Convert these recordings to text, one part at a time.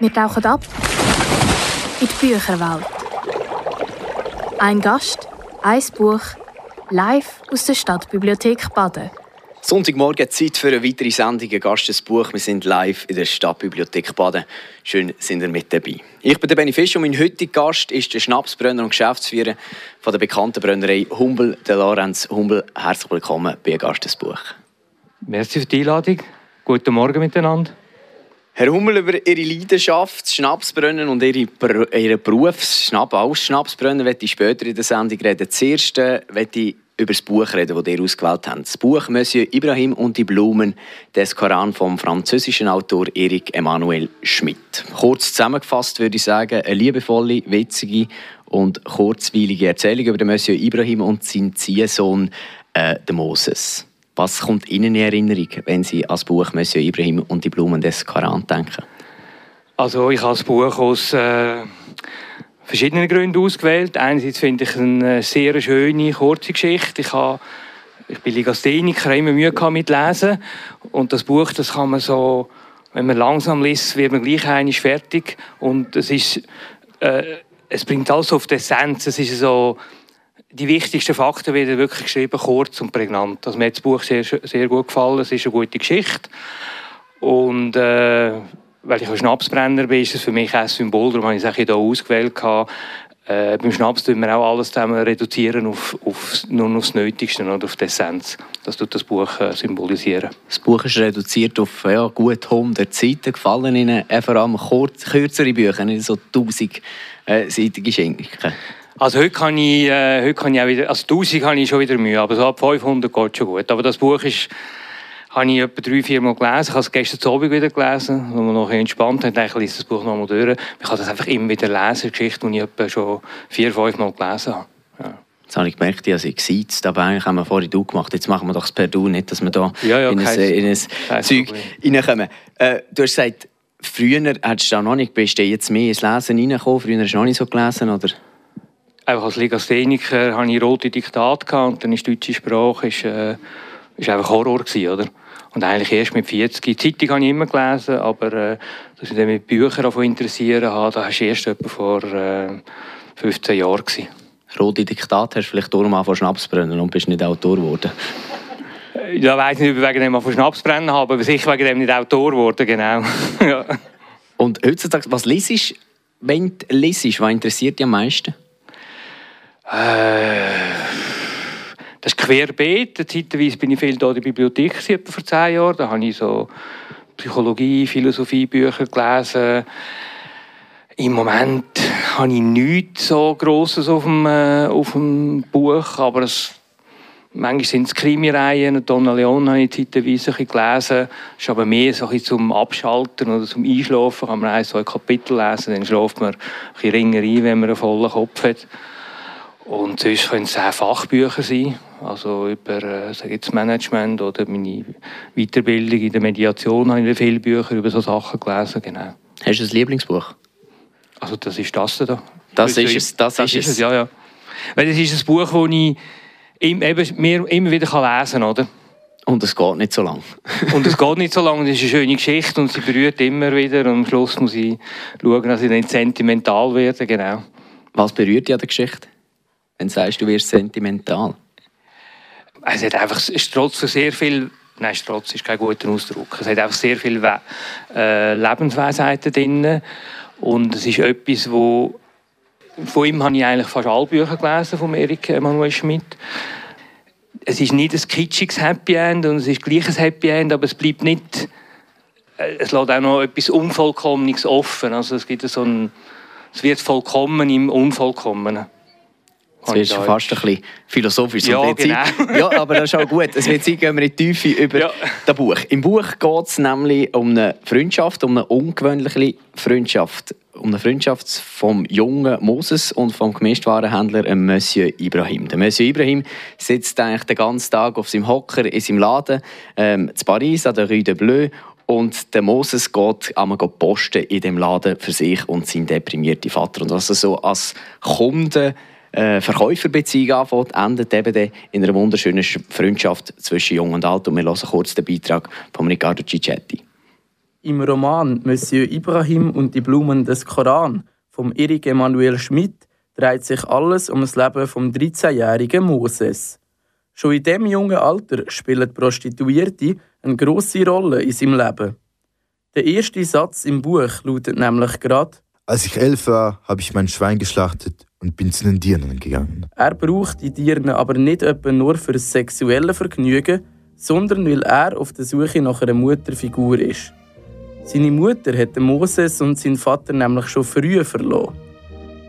Wir tauchen ab in die Bücherwelt. Ein Gast, ein Buch, live aus der Stadtbibliothek Baden. Sonntagmorgen Zeit für eine weitere Sendung, ein Gastesbuch. Wir sind live in der Stadtbibliothek Baden. Schön, sind ihr mit dabei. Ich bin der Benny Fisch und mein heutiger Gast ist der Schnapsbrenner und Geschäftsführer von der bekannten Brennerei Humbel, der Lorenz Humbel. Herzlich willkommen bei ein Gastesbuch. Merci für die Einladung. Guten Morgen miteinander. Herr Hummel, über Ihre Leidenschaft, das Schnapsbrennen und Ihre, Ihren Beruf, Schnapp, als Schnapsbrennen, werde ich später in der Sendung reden. Zuerst werde ich über das Buch reden, das ihr ausgewählt habt. Das Buch Monsieur Ibrahim und die Blumen des Koran vom französischen Autor Erik Emanuel Schmidt. Kurz zusammengefasst würde ich sagen, eine liebevolle, witzige und kurzweilige Erzählung über den Monsieur Ibrahim und seinen Ziehsohn, äh, Moses. Was kommt Ihnen in Erinnerung, wenn Sie das Buch Monsieur Ibrahim und die Blumen des Koran denken? Also ich habe das Buch aus äh, verschiedenen Gründen ausgewählt. Einerseits finde ich es eine sehr schöne, kurze Geschichte. Ich, habe, ich bin Legastheniker, immer Mühe mit Lesen. Und das Buch, das kann man so, wenn man langsam liest, wird man gleich einig fertig. Und es ist, äh, es bringt alles auf die Essenz. Es ist so die wichtigsten Fakten werden wirklich geschrieben, kurz und prägnant. Also mir hat das Buch sehr, sehr gut gefallen. Es ist eine gute Geschichte. Und äh, weil ich ein Schnapsbrenner bin, ist es für mich ein Symbol. Darum habe ich es auch hier ausgewählt. Äh, beim Schnaps tun wir auch alles reduzieren auf, auf, nur auf das Nötigste und auf die Essenz. Das tut das Buch äh, symbolisieren. Das Buch ist reduziert auf ja, gut 100 Seiten. Gefallen Ihnen äh, vor allem kurz, kürzere Bücher, nicht so 1000 äh, seitige Schinken? Also heute kann ich, äh, heute kann ich auch wieder, also 1000 habe ich schon wieder Mühe, aber so ab 500 geht schon gut. Aber das Buch ist, habe ich etwa drei, vier Mal gelesen. Ich habe es gestern Abend wieder gelesen, wo man noch entspannt hat. Ich lese das Buch noch mal durch. Ich kann das einfach immer wieder lesen, Geschichte, die ich etwa schon vier, fünf Mal gelesen habe. Ja. Jetzt habe ich gemerkt, ich habe sie gesiezt, aber eigentlich haben wir vorhin du gemacht. Jetzt machen wir doch das per Du, nicht, dass wir da ja, ja, in, ein, in ein Zeug reinkommen. Äh, du hast gesagt, früher hättest du auch noch nicht, bist du jetzt mehr ins Lesen reingekommen? Früher hast du noch nicht so gelesen, oder? Einfach als Legastheniker hatte ich rote Diktate und dann ist die deutsche Sprache ist, äh, ist einfach Horror gewesen, oder? Und eigentlich erst mit 40. Die Zeitung habe ich immer gelesen, aber äh, dass ich mich mit Büchern davon interessieren habe, da hast du erst etwa vor äh, 15 Jahren gewesen. Rote Diktate hast du vielleicht darum von Schnapsbrennen und bist nicht Autor geworden? Äh, ja, ich weiß nicht, ob ich wegen dem von Schnapsbrennen habe, aber sicher wegen dem nicht Autor geworden, genau. ja. Und heutzutage, was liest du, wenn du liest, was interessiert dich am meisten? Äh, das ist querbeet. Zeitweise bin ich viel hier in der Bibliothek vor zehn Jahren. Da habe ich so Psychologie, Philosophie Bücher gelesen. Im Moment habe ich nichts so Grosses auf dem, äh, auf dem Buch, aber es, manchmal sind es Krimireihen. Donna Leon habe ich zeitweise ein gelesen. Das ist aber mehr so ein zum Abschalten oder zum Einschlafen. Kann man ein, zwei Kapitel lesen, dann schläft man ein bisschen ringer ein, wenn man einen vollen Kopf hat. Und sonst können es auch Fachbücher sein, also über äh, jetzt Management oder meine Weiterbildung in der Mediation habe ich viele Bücher über solche Sachen gelesen. Genau. Hast du ein Lieblingsbuch? Also das ist das da. Das ist es, das, das ist, es. Ja, ja. Weil das ist ein Buch, das ich eben mehr, immer wieder lesen kann, oder? Und es geht nicht so lang. und es geht nicht so lang. Es ist eine schöne Geschichte und sie berührt immer wieder. Und am Schluss muss ich schauen, dass ich nicht sentimental werde. Genau. Was berührt dich an der Geschichte? Wenn du sagst, du wirst sentimental? Es hat einfach, es strotzt sehr viel, nein, Strotz ist kein guter Ausdruck. Es hat einfach sehr viele äh, Lebensweisheiten drin und es ist etwas, wo von ihm habe ich eigentlich fast alle Bücher gelesen, von Erik Emanuel Schmidt. Es ist nicht ein kitschiges Happy End und es ist gleich ein Happy End, aber es bleibt nicht, äh, es lässt auch noch etwas Unvollkommenes offen. Also es gibt so ein, es wird vollkommen im Unvollkommenen. Es wird schon fast ein bisschen philosophisch. Ja, genau. ja, aber das ist auch gut. Es wird Zeit, gehen wir in die Tiefe über ja. das Buch. Im Buch geht es nämlich um eine Freundschaft, um eine ungewöhnliche Freundschaft. Um eine Freundschaft vom jungen Moses und vom Gemischtwarenhändler Monsieur Ibrahim. Der Monsieur Ibrahim sitzt eigentlich den ganzen Tag auf seinem Hocker in seinem Laden ähm, in Paris an der Rue de Bleu und der Moses geht einmal posten in dem Laden für sich und seinen deprimierten Vater. Und was er so als Kunde äh, Verkäuferbeziehung anfängt, endet eben in einer wunderschönen Freundschaft zwischen Jung und Alt. Und wir hören kurz den Beitrag von Riccardo Ciccetti. Im Roman Monsieur Ibrahim und die Blumen des Koran vom Erik Emanuel Schmidt dreht sich alles um das Leben vom 13-jährigen Moses. Schon in dem jungen Alter spielen Prostituierte eine grosse Rolle in seinem Leben. Der erste Satz im Buch lautet nämlich gerade: Als ich elf war, habe ich mein Schwein geschlachtet und bin zu den Dirnen gegangen. Er braucht die Dirnen aber nicht etwa nur für sexuelle Vergnügen, sondern weil er auf der Suche nach einer Mutterfigur ist. Seine Mutter hat Moses und seinen Vater nämlich schon früh verloren.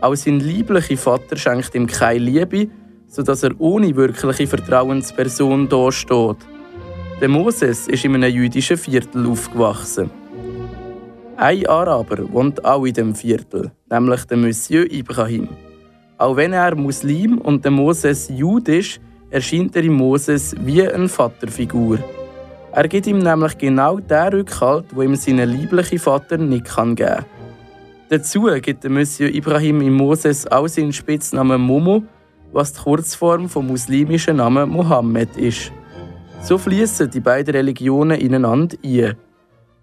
Auch sein lieblicher Vater schenkt ihm keine Liebe, sodass er ohne wirkliche Vertrauensperson dasteht. Der Moses ist in einem jüdischen Viertel aufgewachsen. Ein Araber wohnt auch in dem Viertel, nämlich der Monsieur Ibrahim. Auch wenn er Muslim und der Moses Jude ist, erscheint er in Moses wie eine Vaterfigur. Er gibt ihm nämlich genau den Rückhalt, wo ihm sein lieblicher Vater nicht geben kann. Dazu gibt der Monsieur Ibrahim in Moses auch seinen Spitznamen Momo, was die Kurzform vom muslimischen Namen Mohammed ist. So fließen die beiden Religionen ineinander ein.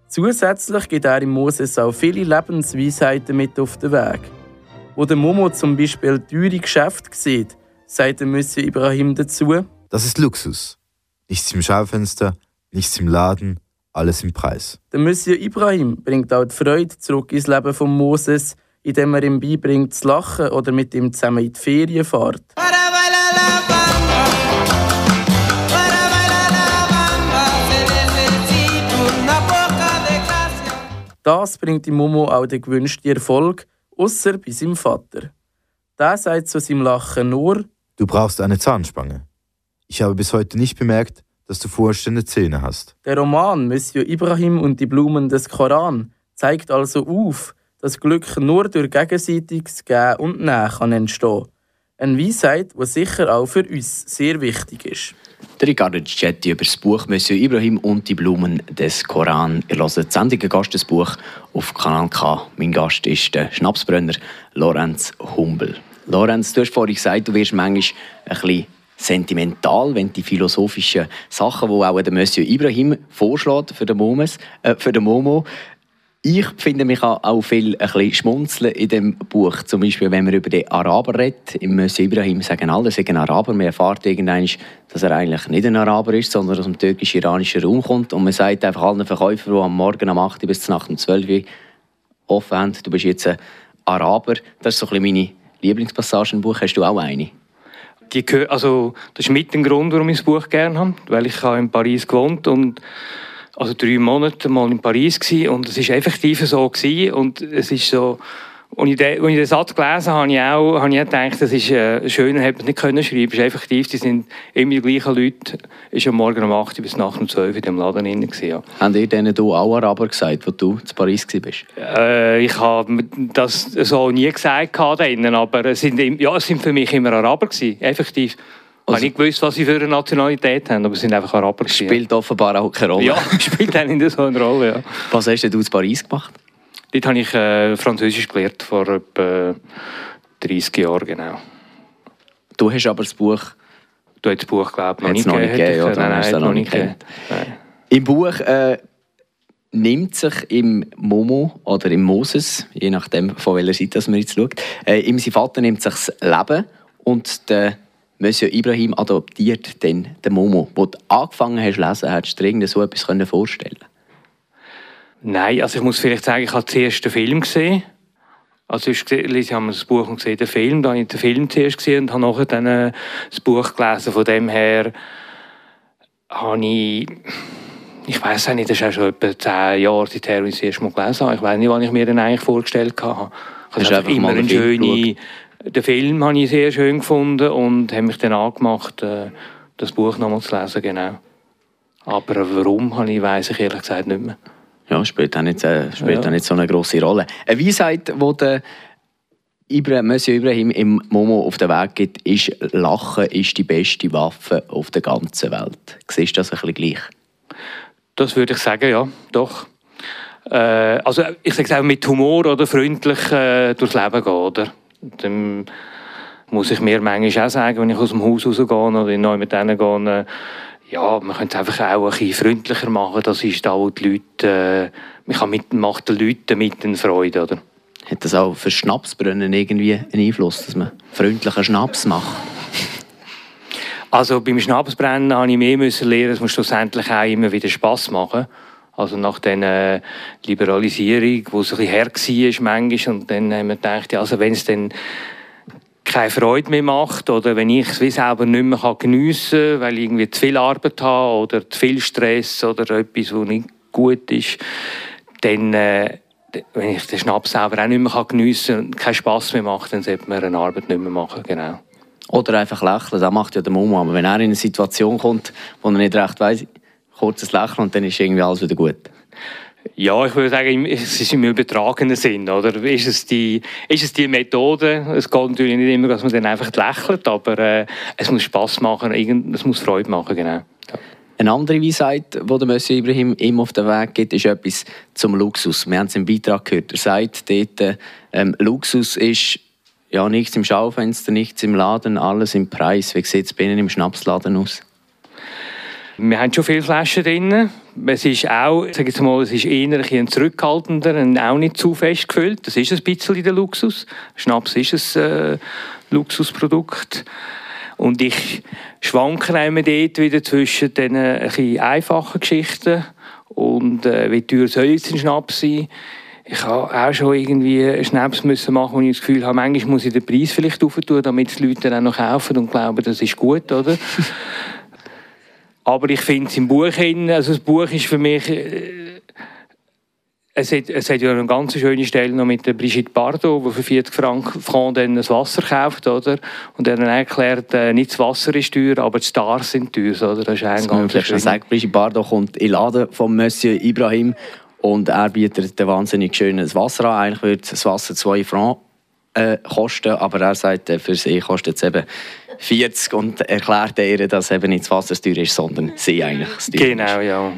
Zusätzlich gibt er in Moses auch viele Lebensweisheiten mit auf den Weg. Wo der Momo zum Beispiel teure Geschäfte sieht, sagt der Monsieur Ibrahim dazu: Das ist Luxus. Nichts im Schaufenster, nichts im Laden, alles im Preis. Der Monsieur Ibrahim bringt auch die Freude zurück ins Leben von Moses, indem er ihm beibringt zu lachen oder mit ihm zusammen in die Ferien fährt. Das bringt im Momo auch den gewünschten Erfolg, außer bei seinem Vater. Der sagt zu seinem Lachen nur: Du brauchst eine Zahnspange. Ich habe bis heute nicht bemerkt, dass du vorstehende Zähne hast. Der Roman Monsieur Ibrahim und die Blumen des Koran zeigt also auf, dass Glück nur durch gegenseitiges Geben und Nehmen kann entstehen kann. Eine Weisheit, die sicher auch für uns sehr wichtig ist. Der Ricardo Gigetti über das Buch Monsieur Ibrahim und die Blumen des Koran. Ihr hört das Sendung Gastesbuch auf Kanal K. Mein Gast ist der Schnapsbrenner Lorenz Humbel. Lorenz, du hast vorhin gesagt, du wirst manchmal ein bisschen sentimental, wenn die philosophischen Sachen, die auch der Monsieur Ibrahim vorschlägt für den, Momes, äh, für den Momo, ich finde, mich auch viel ein bisschen schmunzeln in dem Buch. Zum Beispiel, wenn man über den Araber redet. Im Monsieur Ibrahim sagen alle, ein Araber. Man erfährt irgendwann, dass er eigentlich nicht ein Araber ist, sondern aus dem türkisch-iranischen Raum kommt. Und man sagt einfach allen Verkäufern, die am Morgen um 8 Uhr bis nach um 12 Uhr offen haben, du bist jetzt ein Araber. Das ist so ein bisschen meine Lieblingspassage im Buch. Hast du auch eine? Die, also, das ist mit dem Grund, warum ich das Buch gerne habe. Weil ich in Paris gewohnt und also drei Monate mal in Paris gewesen, und es ist effektiv so gewesen, und es ist so und ich, als ich den Satz gelesen habe, habe ich auch, habe ich auch gedacht, das ist äh, schöner, hätte man nicht können schreiben. Es ist effektiv, die sind immer die gleichen Leute. ist am Morgen um 8 Uhr bis nach um 12 Uhr in dem Laden drin. Ja. Haben ihr denen du auch Araber gesagt, wo du zu Paris warst? Äh, ich habe das so nie gesagt denen, aber es sind, ja, es sind für mich immer Araber gewesen, effektiv. Also, ich habe nicht gewusst, was sie für eine Nationalität haben, aber sie sind einfach Araber. Spielt offenbar auch keine Rolle. Ja, spielt dann in so eine Rolle, ja. Was hast du in Paris gemacht? Dort habe ich äh, Französisch gelernt, vor etwa 30 Jahren, genau. Du hast aber das Buch... Du hast das Buch, glaube ich, noch nicht noch gegeben. Nicht gegeben nein, nein, noch, nicht gegeben. Im Buch äh, nimmt sich im Momo oder im Moses, je nachdem von welcher Seite man jetzt schaut, äh, ihm sein Vater nimmt sich das Leben und der Monsieur Ibrahim adoptiert dann den Momo. Wo du angefangen hast zu lesen, hättest du dir so etwas vorstellen können? Nein, also ich muss vielleicht sagen, ich habe zuerst den Film gesehen. Also ich habe das Buch und gesehen, den Film. Dann habe ich den Film zuerst gesehen und habe nachher dann äh, das Buch gelesen. Von dem her habe ich, ich weiß nicht, das ist auch schon etwa zehn Jahre seither, als ich das erste Mal gelesen habe. Ich weiß nicht, was ich mir dann eigentlich vorgestellt habe. Ich habe einfach immer eine schöne, den Film habe ich sehr schön gefunden und habe mich dann angemacht, äh, das Buch nochmal zu lesen, genau. Aber warum, habe ich, weiss ich ehrlich gesagt nicht mehr. Ja, spielt auch nicht, äh, spielt ja. nicht so eine grosse Rolle. Eine Weisheit, die der Ibra, Monsieur Ibrahim im Momo auf den Weg gibt, ist, Lachen ist die beste Waffe auf der ganzen Welt. Siehst du das ein bisschen gleich? Das würde ich sagen, ja, doch. Äh, also ich sage es auch mit Humor oder freundlich äh, durchs Leben gehen, oder? Dann muss ich mir manchmal auch sagen, wenn ich aus dem Haus rausgehe oder in neu mit denen gehe, äh, ja, man könnte es einfach auch ein bisschen freundlicher machen. Das ist da, wo die Leute, äh, man kann mit, macht den Leuten mit eine Freude, oder? Hat das auch für Schnapsbrunnen irgendwie einen Einfluss, dass man freundlichen Schnaps macht? Also beim Schnapsbrennen habe ich mehr müssen lernen, es muss schlussendlich auch immer wieder Spass machen. Also nach dieser Liberalisierung, wo es ein bisschen her war manchmal, und dann haben wir gedacht, also wenn es dann keine Freude mehr macht oder wenn ich es selber nicht mehr geniessen kann, weil ich irgendwie zu viel Arbeit habe oder zu viel Stress oder etwas, was nicht gut ist, dann, äh, wenn ich den Schnaps selber auch nicht mehr geniessen kann und keinen Spass mehr macht, dann sollte man eine Arbeit nicht mehr machen, genau. Oder einfach lächeln, das macht ja der Momo. Aber wenn er in eine Situation kommt, wo er nicht recht weiss, kurzes Lächeln und dann ist irgendwie alles wieder gut. Ja, ich würde sagen, es ist im übertragenen Sinn, oder? Ist es die, ist es die Methode? Es geht natürlich nicht immer, dass man dann einfach lächelt, aber äh, es muss Spass machen, es muss Freude machen, genau. Ja. Eine andere Weisheit, die der Monsieur Ibrahim ihm auf den Weg gibt, ist etwas zum Luxus. Wir haben es im Beitrag gehört. Er sagt dort, ähm, Luxus ist ja, nichts im Schaufenster, nichts im Laden, alles im Preis. Wie sieht es bei Ihnen im Schnapsladen aus? Wir haben schon viele Flaschen drin. Es ist auch, sage jetzt mal, es ist eher ein zurückhaltender und auch nicht zu fest gefüllt. Das ist ein bisschen der Luxus. Schnaps ist ein äh, Luxusprodukt. Und ich schwanke immer dort wieder zwischen den ein einfachen Geschichten und äh, wie teuer soll jetzt ein Schnaps sein. Ich habe auch schon irgendwie Schnaps müssen machen, wo ich das Gefühl habe, manchmal muss ich den Preis vielleicht aufentun, damit die Leute dann auch noch kaufen und glauben, das ist gut, oder? Aber ich finde es im Buch, also das Buch ist für mich, äh, es hat, es hat ja eine ganz schöne Stelle noch mit der Brigitte Bardot, die für 40 Franken dann das Wasser kauft, oder? Und dann erklärt, äh, nicht das Wasser ist teuer, aber die Stars sind teuer, oder? Das ist ein das ganz schön. sagen, Brigitte Bardot kommt in den Laden von Monsieur Ibrahim und er bietet ein wahnsinnig schönes Wasser an. Eigentlich würde das Wasser 2 Franken äh, kosten, aber er sagt, äh, für sie kostet es eben 40 und erklärt ihr, dass eben nicht das Wasser teuer ist, sondern sie eigentlich das teuer Genau, ja.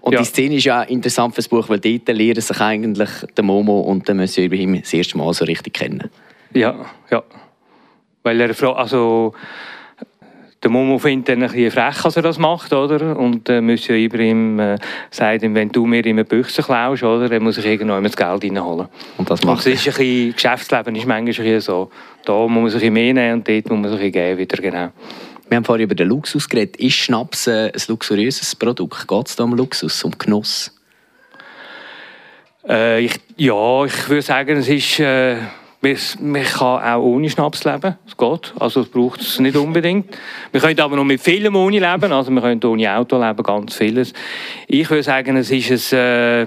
Und ja. die Szene ist ja interessant für das Buch, weil dort lernen sich eigentlich der Momo und der Monsieur Ibrahim das erste Mal so richtig kennen. Ja, ja. Weil er, also der Momo findet dann ein bisschen frech, dass er das macht, oder? Und äh, Monsieur Ibrahim äh, sagt ihm, wenn du mir eine Büchse klaust, oder, dann muss ich irgendwann das Geld reinholen. Und das macht und das ist ein bisschen, Geschäftsleben ist manchmal ein so. Da muss man sich mehr nehmen und dort muss man sich geben wieder, genau. Wir haben vorhin über den Luxus geredet. Ist Schnaps äh, ein luxuriöses Produkt? Geht es da um Luxus, um Genuss? Äh, ich, ja, ich würde sagen, es ist... Äh, man kann auch ohne Schnaps leben, es geht, also es braucht es nicht unbedingt. Wir können aber noch mit vielem ohne leben, also wir können ohne Auto leben, ganz vieles. Ich würde sagen, es ist ein, äh,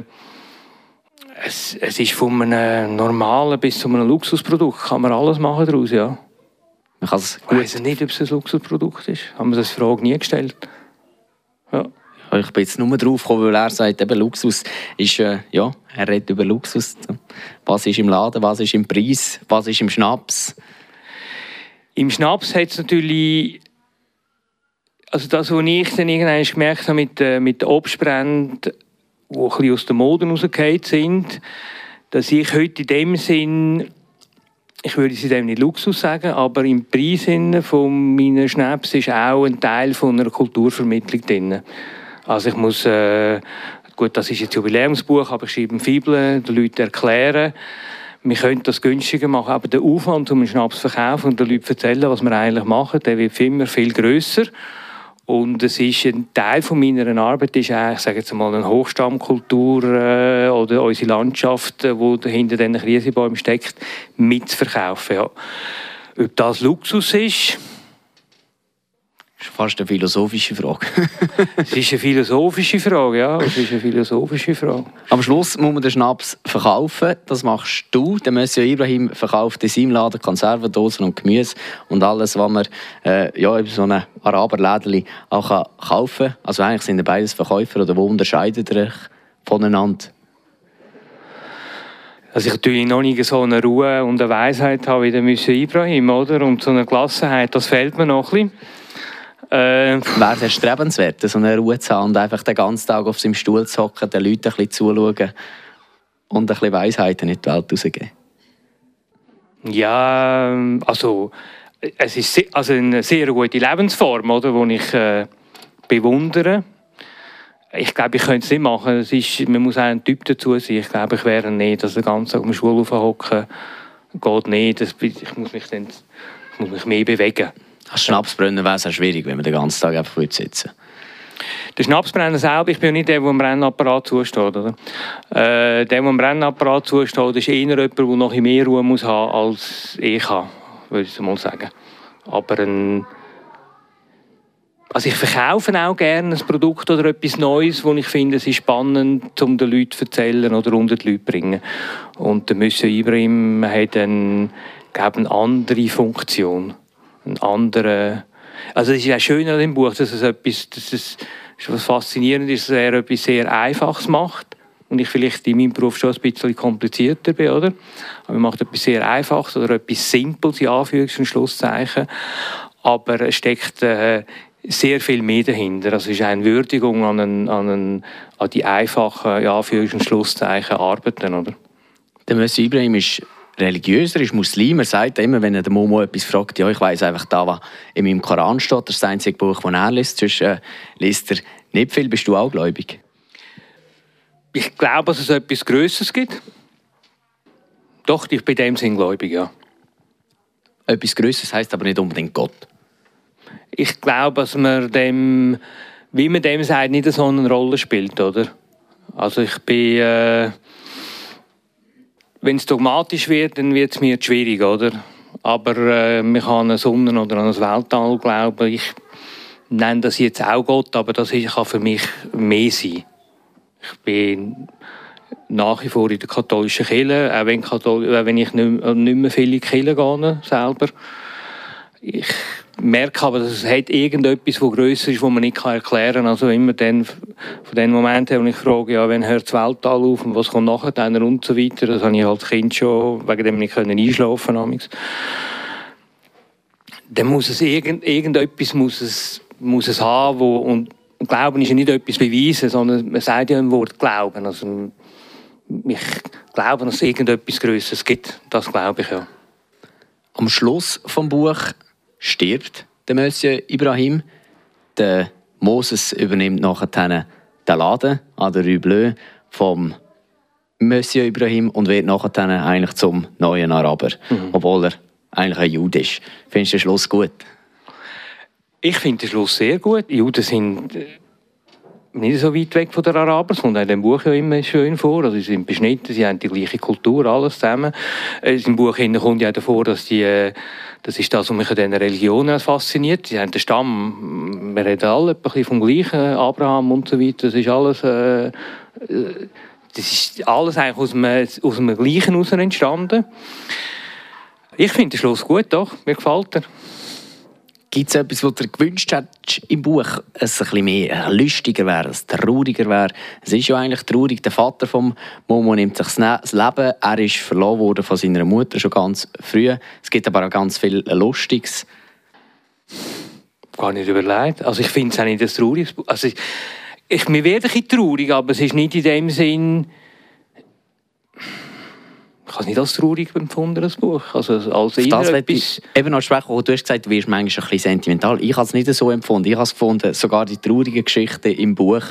es, es ist von einem normalen bis zu einem Luxusprodukt, kann man alles machen daraus, ja. Man kann es gut. Ich weiß nicht, ob es ein Luxusprodukt ist, haben wir das Frage nie gestellt. Ja. Ich bin jetzt nur drauf gekommen, weil er sagt, eben Luxus ist, äh, ja, er redet über Luxus. Was ist im Laden, was ist im Preis, was ist im Schnaps? Im Schnaps hat es natürlich, also das, was ich dann irgendwann gemerkt habe mit, äh, mit den Obstbränden, die ein bisschen aus der Mode rausgefallen sind, dass ich heute in dem Sinn ich würde sie dem nicht Luxus sagen, aber im Preis von meinen Schnaps ist auch ein Teil von einer Kulturvermittlung drin. Also ich muss, äh, gut, das ist jetzt Jubiläumsbuch, aber ich schreibe Fibel, den Leuten erklären, wir können das günstiger machen, aber der Aufwand, um einen Schnaps zu verkaufen und den Leuten zu erzählen, was wir eigentlich machen, der wird immer viel grösser. Und es ist ein Teil von meiner Arbeit, ist eigentlich, sage jetzt mal, eine Hochstammkultur äh, oder unsere Landschaft, äh, die hinter diesen Krisenbäumen steckt, mitzuverkaufen. Ja. Ob das Luxus ist, das ist fast eine philosophische Frage. es ist eine philosophische Frage, ja. Es ist eine philosophische Frage. Am Schluss muss man den Schnaps verkaufen. Das machst du. Der Monsieur Ibrahim verkauft in seinem Laden Konservendosen und Gemüse und alles, was man äh, ja, in so einem Araberläden auch kann kaufen kann. Also eigentlich sind beides Verkäufer. Oder wo unterscheidet ihr euch voneinander? Also ich natürlich noch nicht so eine Ruhe und eine Weisheit habe wie der Monsieur Ibrahim, oder? Und so eine Gelassenheit, das fehlt mir noch ein bisschen. Äh, Wäre es erstrebenswert, so eine Ruhe zu haben und einfach den ganzen Tag auf seinem Stuhl zu hocken, den Leuten ein bisschen zuschauen und ein bisschen Weisheiten in die Welt rauszugeben? Ja, also es ist also eine sehr gute Lebensform, oder, wo ich, äh, bewundern. Ich glaube, ich könnte es nicht machen. Es ist, man muss auch ein Typ dazu sein. Ich glaube, ich wäre nicht, dass der ganze Tag auf dem Schul hocken geht nicht. Das, ich muss mich dann ich muss mich mehr bewegen. Schnapsbrenner wäre es auch schwierig, wenn man den ganzen Tag einfach sitzen der Schnapsbrenner selber, ich bin nicht der, der am Brennapparat zusteht. Oder? Äh, der, der am Brennapparat zusteht, ist eher jemand, der noch mehr Ruhe muss haben als ich habe, würde ich mal sagen. Aber ein also ich verkaufe auch gerne ein Produkt oder etwas Neues, wo ich finde, es ist spannend, um den Leuten zu erzählen oder unter die Leute zu bringen. Und der Monsieur Ibrahim hat eine, glaube eine andere Funktion. Eine andere... Also es ist auch schön an dem Buch, dass es etwas, dass es was faszinierend ist, dass er etwas sehr Einfaches macht und ich vielleicht in meinem Beruf schon ein bisschen komplizierter bin, oder? Aber er macht etwas sehr Einfaches oder etwas Simples, in Anführungs- und Schlusszeichen. Aber es steckt äh, sehr viel mehr dahinter. Also es ist eine Würdigung an, einen, an, einen, an die einfachen, ja, für Schlusszeichen Arbeiten, oder? Der Monsieur Ibrahim ist religiöser, ist Muslim. Er sagt immer, wenn er der Momo etwas fragt, ja, ich weiß einfach da, was in meinem Koran steht, das ist das einzige Buch, das er liest. Sonst äh, liest er nicht viel. Bist du auch gläubig? Ich glaube, dass es etwas Größeres gibt. Doch, ich bin dem Sinn gläubig, ja. Etwas Größeres heißt aber nicht unbedingt Gott ich glaube, dass man dem, wie man dem sagt, nicht so eine Rolle spielt, oder? Also ich bin, äh, wenn es dogmatisch wird, dann wird es mir schwierig, oder? Aber äh, man kann an eine Sonne oder an ein Weltall glauben. Ich nenne das jetzt auch Gott, aber das kann für mich mehr sein. Ich bin nach wie vor in der katholischen Kirche, auch wenn, Kathol wenn ich nicht, nicht mehr viele Kirchen gehe selber. Ich merke aber, dass es hat irgendetwas, das grösser ist, das man nicht erklären kann. Also immer dann, von dem Moment her, wo ich frage, ja, wenn hört das Weltall auf und was kommt nachher dann und so weiter, das habe ich als Kind schon wegen dem nicht einschlafen können. Dann muss es irgend, irgendetwas muss es, muss es haben, wo, und Glauben ist ja nicht etwas beweisen, sondern man sagt ja im Wort Glauben. Also, ich glaube, dass es irgendetwas Größeres gibt. Das glaube ich ja. Am Schluss vom Buch stirbt der Monsieur Ibrahim. Der Moses übernimmt nachher den Laden an der Rue Bleu vom Monsieur Ibrahim und wird nachher eigentlich zum neuen Araber, mhm. obwohl er eigentlich ein Jude ist. Findest du den Schluss gut? Ich finde den Schluss sehr gut. Juden sind äh, nicht so weit weg von der Araber. Das kommt in dem Buch ja immer schön vor. Also sie sind beschnitten, sie haben die gleiche Kultur, alles zusammen. Äh, Im Buch kommt ja davor, dass die, äh, das ist das, was mich an diesen Religionen fasziniert. Sie haben den Stamm, wir reden alle ein bisschen vom gleichen, Abraham und so weiter. Das ist alles, äh, das ist alles eigentlich aus dem, aus dem Gleichen heraus entstanden. Ich finde den Schluss gut, doch. Mir gefällt er. Gibt es etwas, was du dir gewünscht hättest im Buch, es ein bisschen mehr lustiger wäre, es trauriger wäre? Es ist ja eigentlich traurig. Der Vater von Momo nimmt sich das Leben. Er ist verloren worden von seiner Mutter schon ganz früh. Es gibt aber auch ganz viel Lustiges. Gar nicht überlegt. Also ich finde es auch nicht das Trauriges. Also ich, ich, mir werde ein bisschen traurig, aber es ist nicht in dem Sinn ich habe es nicht als traurig empfunden, das Buch. Also als das etwas... eben noch sprechen, du hast gesagt, du wirst manchmal ein bisschen sentimental. Ich habe es nicht so empfunden. Ich habe es gefunden, sogar die traurigen Geschichten im Buch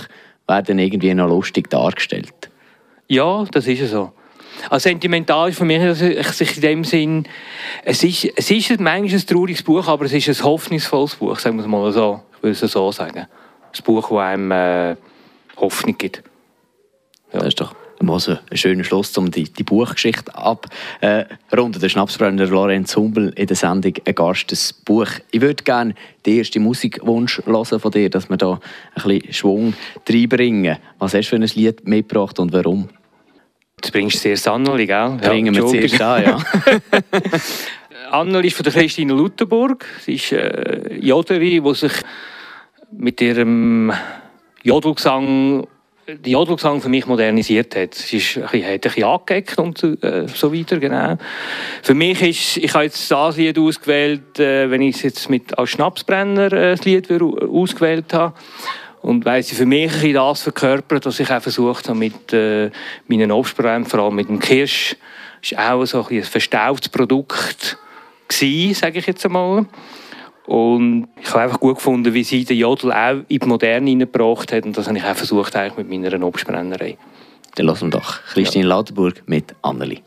werden irgendwie noch lustig dargestellt. Ja, das ist so. Also sentimental ist für mich also in dem Sinn, es ist, es ist manchmal ein trauriges Buch, aber es ist ein hoffnungsvolles Buch, sagen wir es mal so. Ich würde es so sagen. Ein Buch, das einem äh, Hoffnung gibt. Ja. Das ist doch also ein schöner Schluss, um die, die Buchgeschichte abrunden. Äh, der Schnapsbrenner Lorenz Humbel in der Sendung «Ein Gast, das Buch». Ich würde gerne den ersten Musikwunsch hören von dir, dass wir da ein bisschen Schwung reinbringen. Was hast du für ein Lied mitgebracht und warum? Du bringst sehr Anneli, gell? Bringen ja, wir zuerst an, ja. Anneli ist von der Christine Lutherburg. Sie ist äh, Joderin, die sich mit ihrem Jodelgesang die Jodelgesang für mich modernisiert hat. Es ist ein bisschen, hat ein angeeckt und äh, so weiter, genau. Für mich ist, ich habe jetzt das Lied ausgewählt, äh, wenn ich es jetzt mit, als Schnapsbrenner äh, das Lied ausgewählt habe. Und weil sie für mich ein bisschen das verkörpert, was ich auch versucht habe mit äh, meinen Obstbränden, vor allem mit dem Kirsch, ist auch so ein, ein verstaubtes Produkt gewesen, sage ich jetzt einmal. Und ich habe einfach gut gefunden, wie sie den Jodel auch in die Moderne hineingebracht hat. Und das habe ich auch versucht eigentlich mit meiner Obstbrennerei. Dann lassen wir doch Christine ja. Lauterburg mit Anneli. Anneli,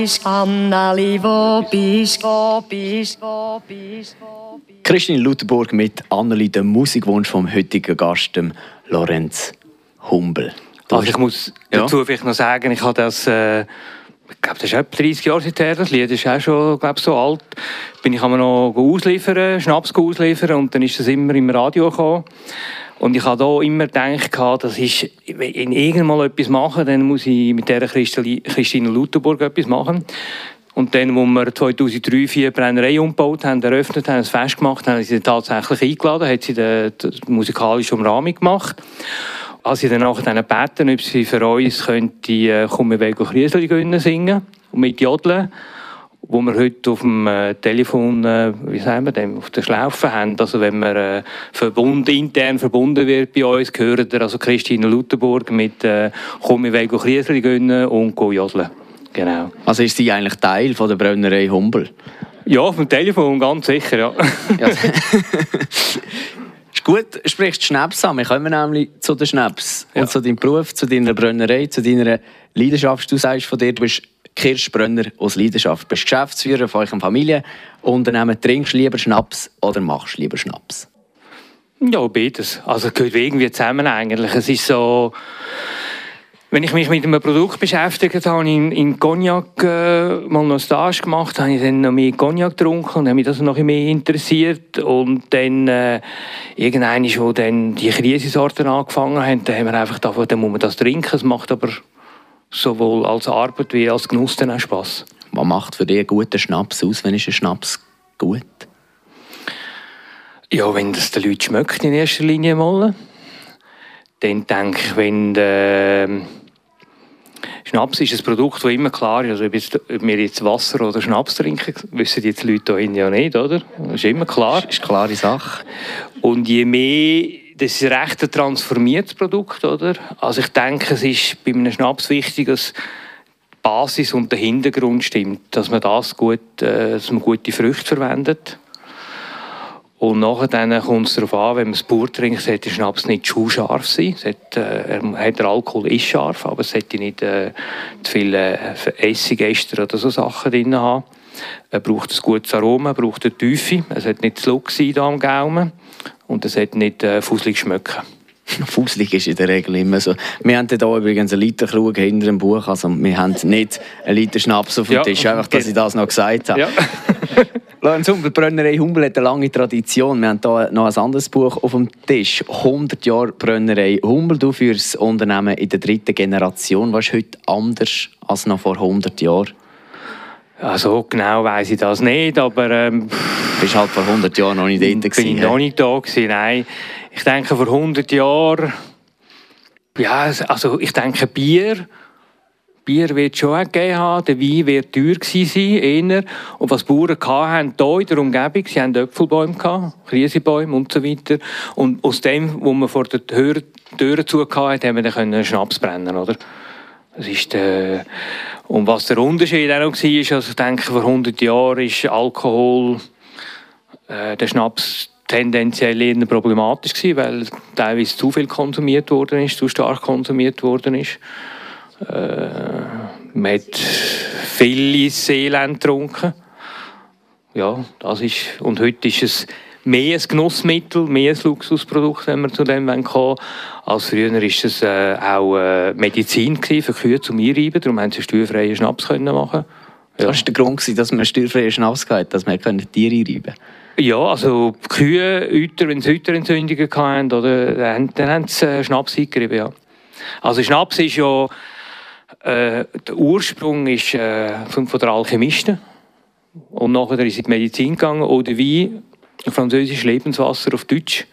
bist Anneli, wo bist wo bist wo bist Christine Lutherburg mit Anneli, dem Musikwunsch vom heutigen Gast, dem Lorenz Humbel. Also ich muss ja. dazu vielleicht noch sagen, ich habe das... Äh, ich glaube, das ist etwa 30 Jahre her, das Lied ist auch schon glaube so alt. Bin ich noch ausliefern, Schnaps ausliefern und dann ist das immer im Radio gekommen. Und ich habe da immer gedacht, das ist, wenn ich irgendwann etwas mache, dann muss ich mit der Christine Lutherburg etwas machen. Und dann, als wir 2003 2004 Brennerei umgebaut haben, eröffnet haben, ein Fest gemacht, haben sie tatsächlich eingeladen, hat sie die, die musikalische Umrahmung gemacht. Als ich dann nachher gebeten ob sie für uns könnte, äh, «Komm, wir wollen Kriesli singen» und mit Jodeln wo wir heute auf dem äh, Telefon, äh, wie sagen wir dem, auf der Schlaufe haben. Also wenn man äh, verbund, intern verbunden wird bei uns, gehört also Christine Lutherburg mit äh, «Komm, ich will Kriesli gönnen» und «Go jodeln». Genau. Also ist sie eigentlich Teil von der Brennerei Humbel? Ja, auf dem Telefon, ganz sicher, ja. Ja. ist gut, sprichst Schnaps an. Wir kommen nämlich zu den Schnaps Ja. und zu deinem Beruf, zu deiner Brennerei, zu deiner Leidenschaft. Du sagst von dir, du bist Kirschbrenner aus Leidenschaft. Du bist Geschäftsführer von eurem Familienunternehmen. Trinkst du lieber Schnaps oder machst du lieber Schnaps? Ja, beides. Also gehört irgendwie zusammen eigentlich. Es ist so, wenn ich mich mit einem Produkt beschäftigt habe, ich in, Cognac äh, mal noch Stage gemacht, habe ich dann noch mehr Cognac getrunken und habe mich das noch mehr interessiert. Und dann, äh, irgendwann, wo dann die Krisensorten angefangen haben, dann haben wir einfach gedacht, dann muss man das trinken. Es macht aber sowohl als Arbeit wie als Genuss dann auch Spass. Was macht für dich einen guten Schnaps aus? Wenn ist ein Schnaps gut? Ja, wenn das den Leuten schmeckt in erster Linie mal. Dann denke ich, wenn der Schnaps ist ein Produkt, das immer klar ist. Also ob, jetzt, ob wir jetzt Wasser oder Schnaps trinken, wissen jetzt die Leute hier ja nicht, oder? Das ist immer klar. Das ist eine klare Sache. Und je mehr, das ist ein recht transformiertes Produkt, oder? Also ich denke, es ist bei einem Schnaps wichtig, dass die Basis und der Hintergrund stimmt, dass man das gut, äh, dass man gute Früchte verwendet. Und nachher dann kommt es darauf an, wenn man es pur trinkt, sollte der Schnaps nicht zu scharf sein. Hat, äh, er der Alkohol ist scharf, aber es sollte nicht äh, zu viele äh, Essigester oder so Sachen drin haben. Er braucht ein gutes Aroma, er braucht eine Tiefe. Es sollte nicht zu sein am Gaumen. Und es sollte nicht äh, fusselig schmecken. Fuselig ist in der Regel immer so. Wir haben hier übrigens einen Literkrug hinter dem Buch. Also wir haben nicht einen Liter Schnaps auf dem Ja. Tisch. Einfach, dass ich das noch gesagt habe. Ja. Lorenz Humbel, die Brennerei Humbel hat eine lange Tradition. Wir haben hier noch ein anderes Buch auf dem Tisch. 100 Jahre Brennerei Humbel. Du führst das Unternehmen in der dritten Generation. Was ist heute anders als noch vor 100 Jahren? Also genau weiß ich das nicht, aber ähm, bist halt vor 100 Jahren noch nicht dort. bin ich gewesen, noch nicht da gewesen, nein. Ich denke, vor 100 Jahren, ja, also ich denke, Bier, Bier wird schon auch gegeben haben, der Wein wird teuer gewesen sein, eher. Und was die Bauern hatten, hier in der Umgebung, sie hatten Äpfelbäume, Krisebäume und so weiter. Und aus dem, wo man vor der Tür, Türen zu hatte, haben wir dann Schnaps brennen, oder? Das ist der, und was der Unterschied auch noch war, also ich denke, vor 100 Jahren ist Alkohol äh, der Schnaps tendenziell eher problematisch gewesen, weil teilweise zu viel konsumiert worden ist, zu stark konsumiert worden ist. Äh, man hat viel ins Elend getrunken. Ja, das ist, und heute ist es mehr ein Genussmittel, mehr ein Luxusprodukt, wenn wir zu dem kommen. Als früher war es äh, auch äh, Medizin gewesen für Kühe zum Einreiben, darum haben sie steuerfreien Schnaps können machen. Das war der Grund, gewesen, dass man steuerfreien Schnaps hatte, dass man Tiere einreiben konnte. Ja, also die Kühe, Euter, wenn sie Euterentzündungen hatten, oder, dann, dann haben sie äh, Schnaps eingerieben, ja. Also Schnaps ist ja, äh, der Ursprung ist äh, von, von der Alchemisten. Und nachher ist in die Medizin gegangen. Oder Wein, französisches Lebenswasser auf Deutsch,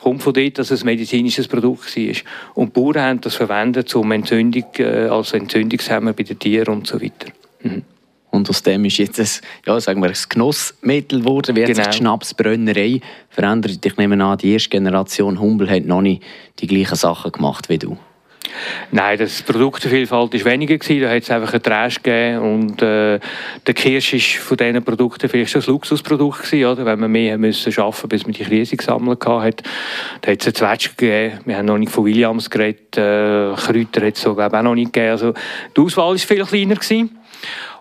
kommt von dort, dass es ein medizinisches Produkt war. Und die Bauern haben das verwendet um Entzündung, äh, als Entzündungshemmer bei den Tieren und so weiter. Und aus dem ist jetzt ein, ja, sagen wir, ein Genussmittel geworden. Wie hat sich Genau. die Schnapsbrennerei verändert? Ich nehme an, die erste Generation Humbel hat noch nicht die gleichen Sachen gemacht wie du. Nein, das Produktevielfalt war weniger. Gewesen. Da hat es einfach einen Trash gegeben. Und äh, der Kirsch ist von diesen Produkten vielleicht ein Luxusprodukt gewesen, oder? Wenn man mehr müssen arbeiten bis man die Krise gesammelt hat. Da hat es einen Zwetschge gegeben. Wir haben noch nicht von Williams geredet. Äh, Kräuter hat es so, glaube ich, auch noch nicht gegeben. Also, die Auswahl war viel kleiner. Gewesen.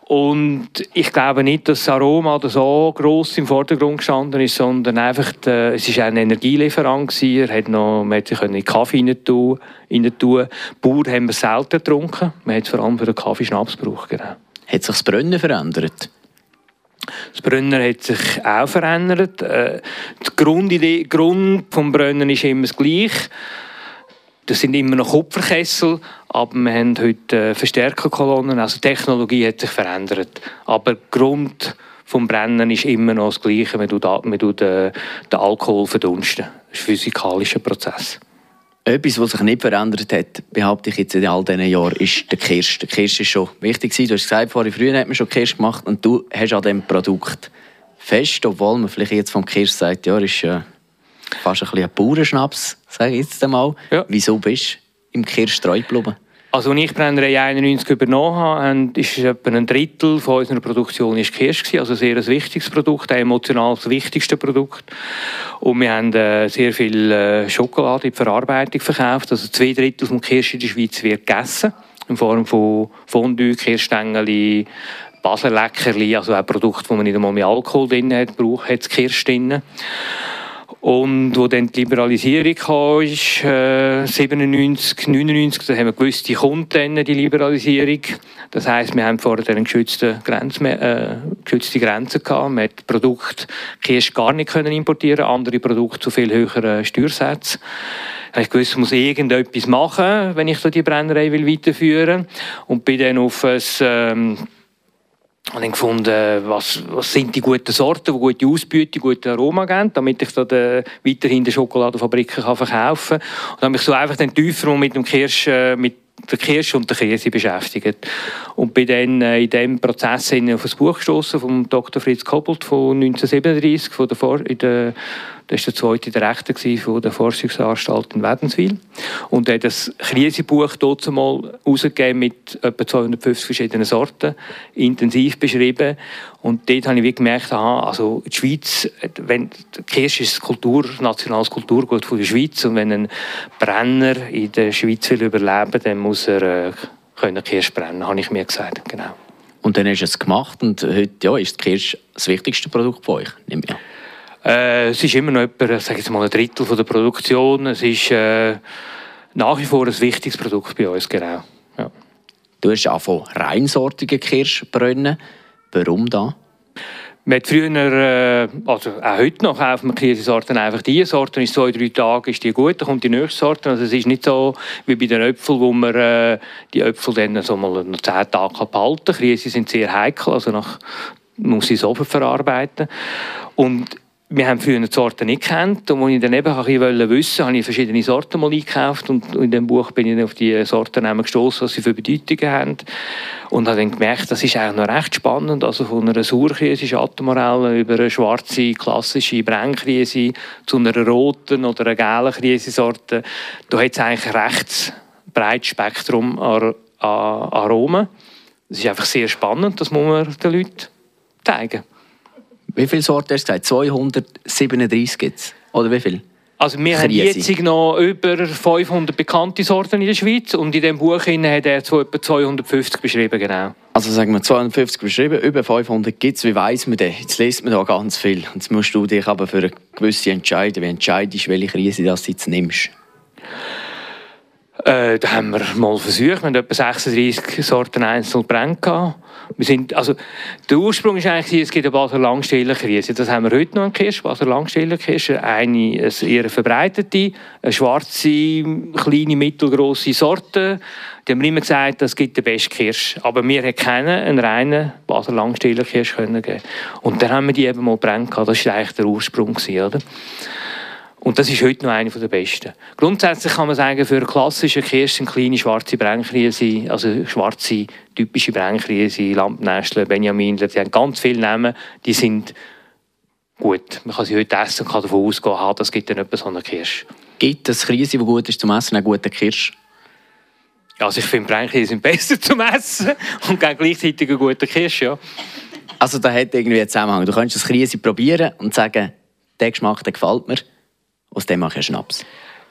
Und ich glaube nicht, dass das Aroma da so gross im Vordergrund gestanden ist, sondern einfach, äh, es war ein Energielieferant. Gewesen. Er hat noch, man sich in Kaffee rein tun. rein tun. Bauer haben wir selten getrunken. Man hat es vor allem für den Kaffee Schnaps gebraucht. Genau. Hat sich das Brennen verändert? Das Brunner hat sich auch verändert. Äh, Die Grundidee, Grund vom Brennen ist immer das Gleiche. Das sind immer noch Kupferkessel, aber wir haben heute äh, Verstärkerkolonnen. Also die Technologie hat sich verändert. Aber der Grund vom Brennen ist immer noch das Gleiche. Man tut, man tut äh, den Alkohol verdunsten. Das ist ein physikalischer Prozess. Etwas, was sich nicht verändert hat, behaupte ich jetzt in all diesen Jahren, ist der Kirsch. Der Kirsch ist schon wichtig. Du hast gesagt, vorher früher hat man schon Kirsch gemacht und du hast an diesem Produkt fest, obwohl man vielleicht jetzt vom Kirsch sagt, ja, ist äh, fast ein bisschen ein Bauernschnaps, sage ich jetzt einmal. Ja. Wieso bist du im Kirsch treu geblieben? Also als ich Brennerei 91 übernommen habe, ist etwa ein Drittel von unserer Produktion ist Kirsch gewesen, also sehr ein wichtiges Produkt, ein emotional das wichtigste Produkt. Und wir haben äh, sehr viel äh, Schokolade in die Verarbeitung verkauft. Also zwei Drittel vom Kirsch in der Schweiz wird gegessen in Form von Fondue, Kirschstängeli, Baselleckerli, also auch Produkte, wo man nicht einmal mehr Alkohol drin hat, braucht hat Kirsch drin. Und wo dann die Liberalisierung kam, ist, äh, 97, 99, da haben wir gewusst, die kommt dann, die Liberalisierung. Das heisst, wir haben vorher eine geschützte, Grenze, äh, geschützte Grenze gehabt. Man hat Produkte Kirsch gar nicht können importieren, andere Produkte zu viel höheren Steuersätzen. Ich gewusst, ich muss irgendetwas machen, wenn ich da die Brennerei weiterführen will. Und bin dann auf ein, ähm, und dann gefunden, was, was sind die guten Sorten, die gute Ausbeute, gute Aroma geben, damit ich da de, weiterhin die Schokoladenfabriken kann verkaufen kann. Und habe mich so einfach dann tiefer mit dem Kirsch, äh, mit der Kirsch und der Käse beschäftigt. Und bin dann äh, in diesem Prozess auf ein Buch gestoßen von Dr. Fritz Kobold von 1937, von der, in der das war der zweite Direktor von der Forschungsanstalt in Wädenswil. Und er hat das Krisenbuch dort mal rausgegeben mit etwa 250 verschiedenen Sorten, intensiv beschrieben. Und dort habe ich gemerkt, aha, also die Schweiz, wenn, Kirsch ist Kultur, nationales Kulturgut von der Schweiz und wenn ein Brenner in der Schweiz will überleben, dann muss er äh, Kirsch brennen, habe ich mir gesagt, genau. Und dann hast du es gemacht und heute ja, ist die Kirsch das wichtigste Produkt bei euch, nehme ich an. Äh, es ist immer noch etwa, sage jetzt mal, ein Drittel von der Produktion. Es ist äh, nach wie vor ein wichtiges Produkt bei uns, genau. Ja. Du hast auch von reinsortigen Kirschbrunnen. Warum da? Man hat früher, äh, also auch heute noch, kaufen wir Kirschsorten einfach die Sorten, ist zwei, drei Tage ist die gut, dann kommt die nächste Sorte. Also es ist nicht so wie bei den Äpfeln, wo man äh, die Äpfel dann so mal noch zehn Tage behalten kann. Kirschen sind sehr heikel, also nach, man muss sie so verarbeiten. Und wir haben früher die Sorten nicht gekannt. Und als ich dann eben ein bisschen wissen habe ich verschiedene Sorten mal eingekauft. Und in dem Buch bin ich auf die Sorten gestoßen, was sie für Bedeutungen haben. Und habe dann gemerkt, das ist eigentlich noch recht spannend, also von einer Sauerkrise, Schattenmorelle über eine schwarze, klassische Brennkrise zu einer roten oder einer gelben Krisensorte, da hat es eigentlich ein recht breites Spektrum an Aromen. Das ist einfach sehr spannend, das muss man den Leuten zeigen. Wie viele Sorten hast du gesagt? 237 gibt es? Oder wie viel? Also wir haben jetzt noch über 500 bekannte Sorten in der Schweiz und in diesem Buch hat er etwa 250 beschrieben, genau. Also sagen wir 250 beschrieben, über 500 gibt es, wie weiss man das? Jetzt liest man da ganz viel. Jetzt musst du dich aber für eine gewisse entscheiden. Wie entscheidest du, welche Krise das du jetzt nimmst? Äh, da haben wir mal versucht, wir haben etwa 36 Sorten einzeln Brände wir sind, also, der Ursprung ist eigentlich, es gibt eine Basler Langstellerkrise. Das haben wir heute noch in Kirsch, Basler Langstellerkirsche. Eine, eine eher verbreitete, eine schwarze, kleine, mittelgroße Sorte. Die haben immer gesagt, das gibt den besten Kirsch. Aber wir hätten keinen, einen reinen Basler Langstellerkirsch können geben. Und dann haben wir die eben mal brennen Das war eigentlich der Ursprung, oder? Und das ist heute noch eine der besten. Grundsätzlich kann man sagen, für eine klassische Kirsch sind kleine schwarze Brennkrise, also schwarze typische Brennkrise, Lampnästle, Benjaminler, die haben ganz viele Namen, die sind gut. Man kann sie heute essen und kann davon ausgehen, ah, das gibt dann etwa so eine Kirsch. Gibt es Krise, die gut ist zum Essen, eine gute Kirsch? Ja, also ich finde Brennkrise sind besser zum Essen und gleichzeitig eine gute Kirsch, ja. Also da hat irgendwie einen Zusammenhang. Du kannst das Krise probieren und sagen, der Geschmack der gefällt mir aus dem mache ich Schnaps.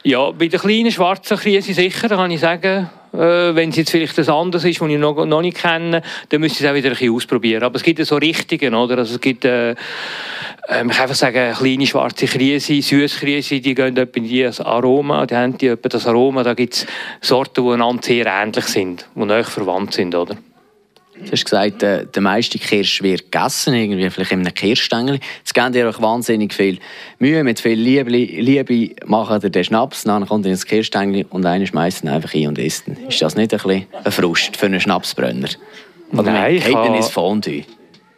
Ja, bei der kleinen schwarzen Krise sicher, kann ich sagen. Äh, wenn es jetzt vielleicht etwas anderes ist, was ich noch, noch nicht kenne, dann müsste ich es auch wieder ein bisschen ausprobieren. Aber es gibt so Richtungen, oder? Also es gibt, äh, äh, ich kann einfach sagen, kleine schwarze Krise, süße Krise, die gehen etwa in das Aroma, die haben die etwa das Aroma, da gibt es Sorten, die einander sehr ähnlich sind, die näher verwandt sind, oder? Du hast gesagt, der, der meiste Kirsch wird gegessen, irgendwie vielleicht in einem Kirschstängel. Es gibt dir auch wahnsinnig viel Mühe, mit viel Liebe, Liebe machen ihr den Schnaps, dann kommt er ins Kirschstängel und einer schmeißt ihn einfach ein und isst ihn. Ist das nicht ein bisschen ein Frust für einen Schnapsbrenner? Oder nein, ich habe... ins Fondue?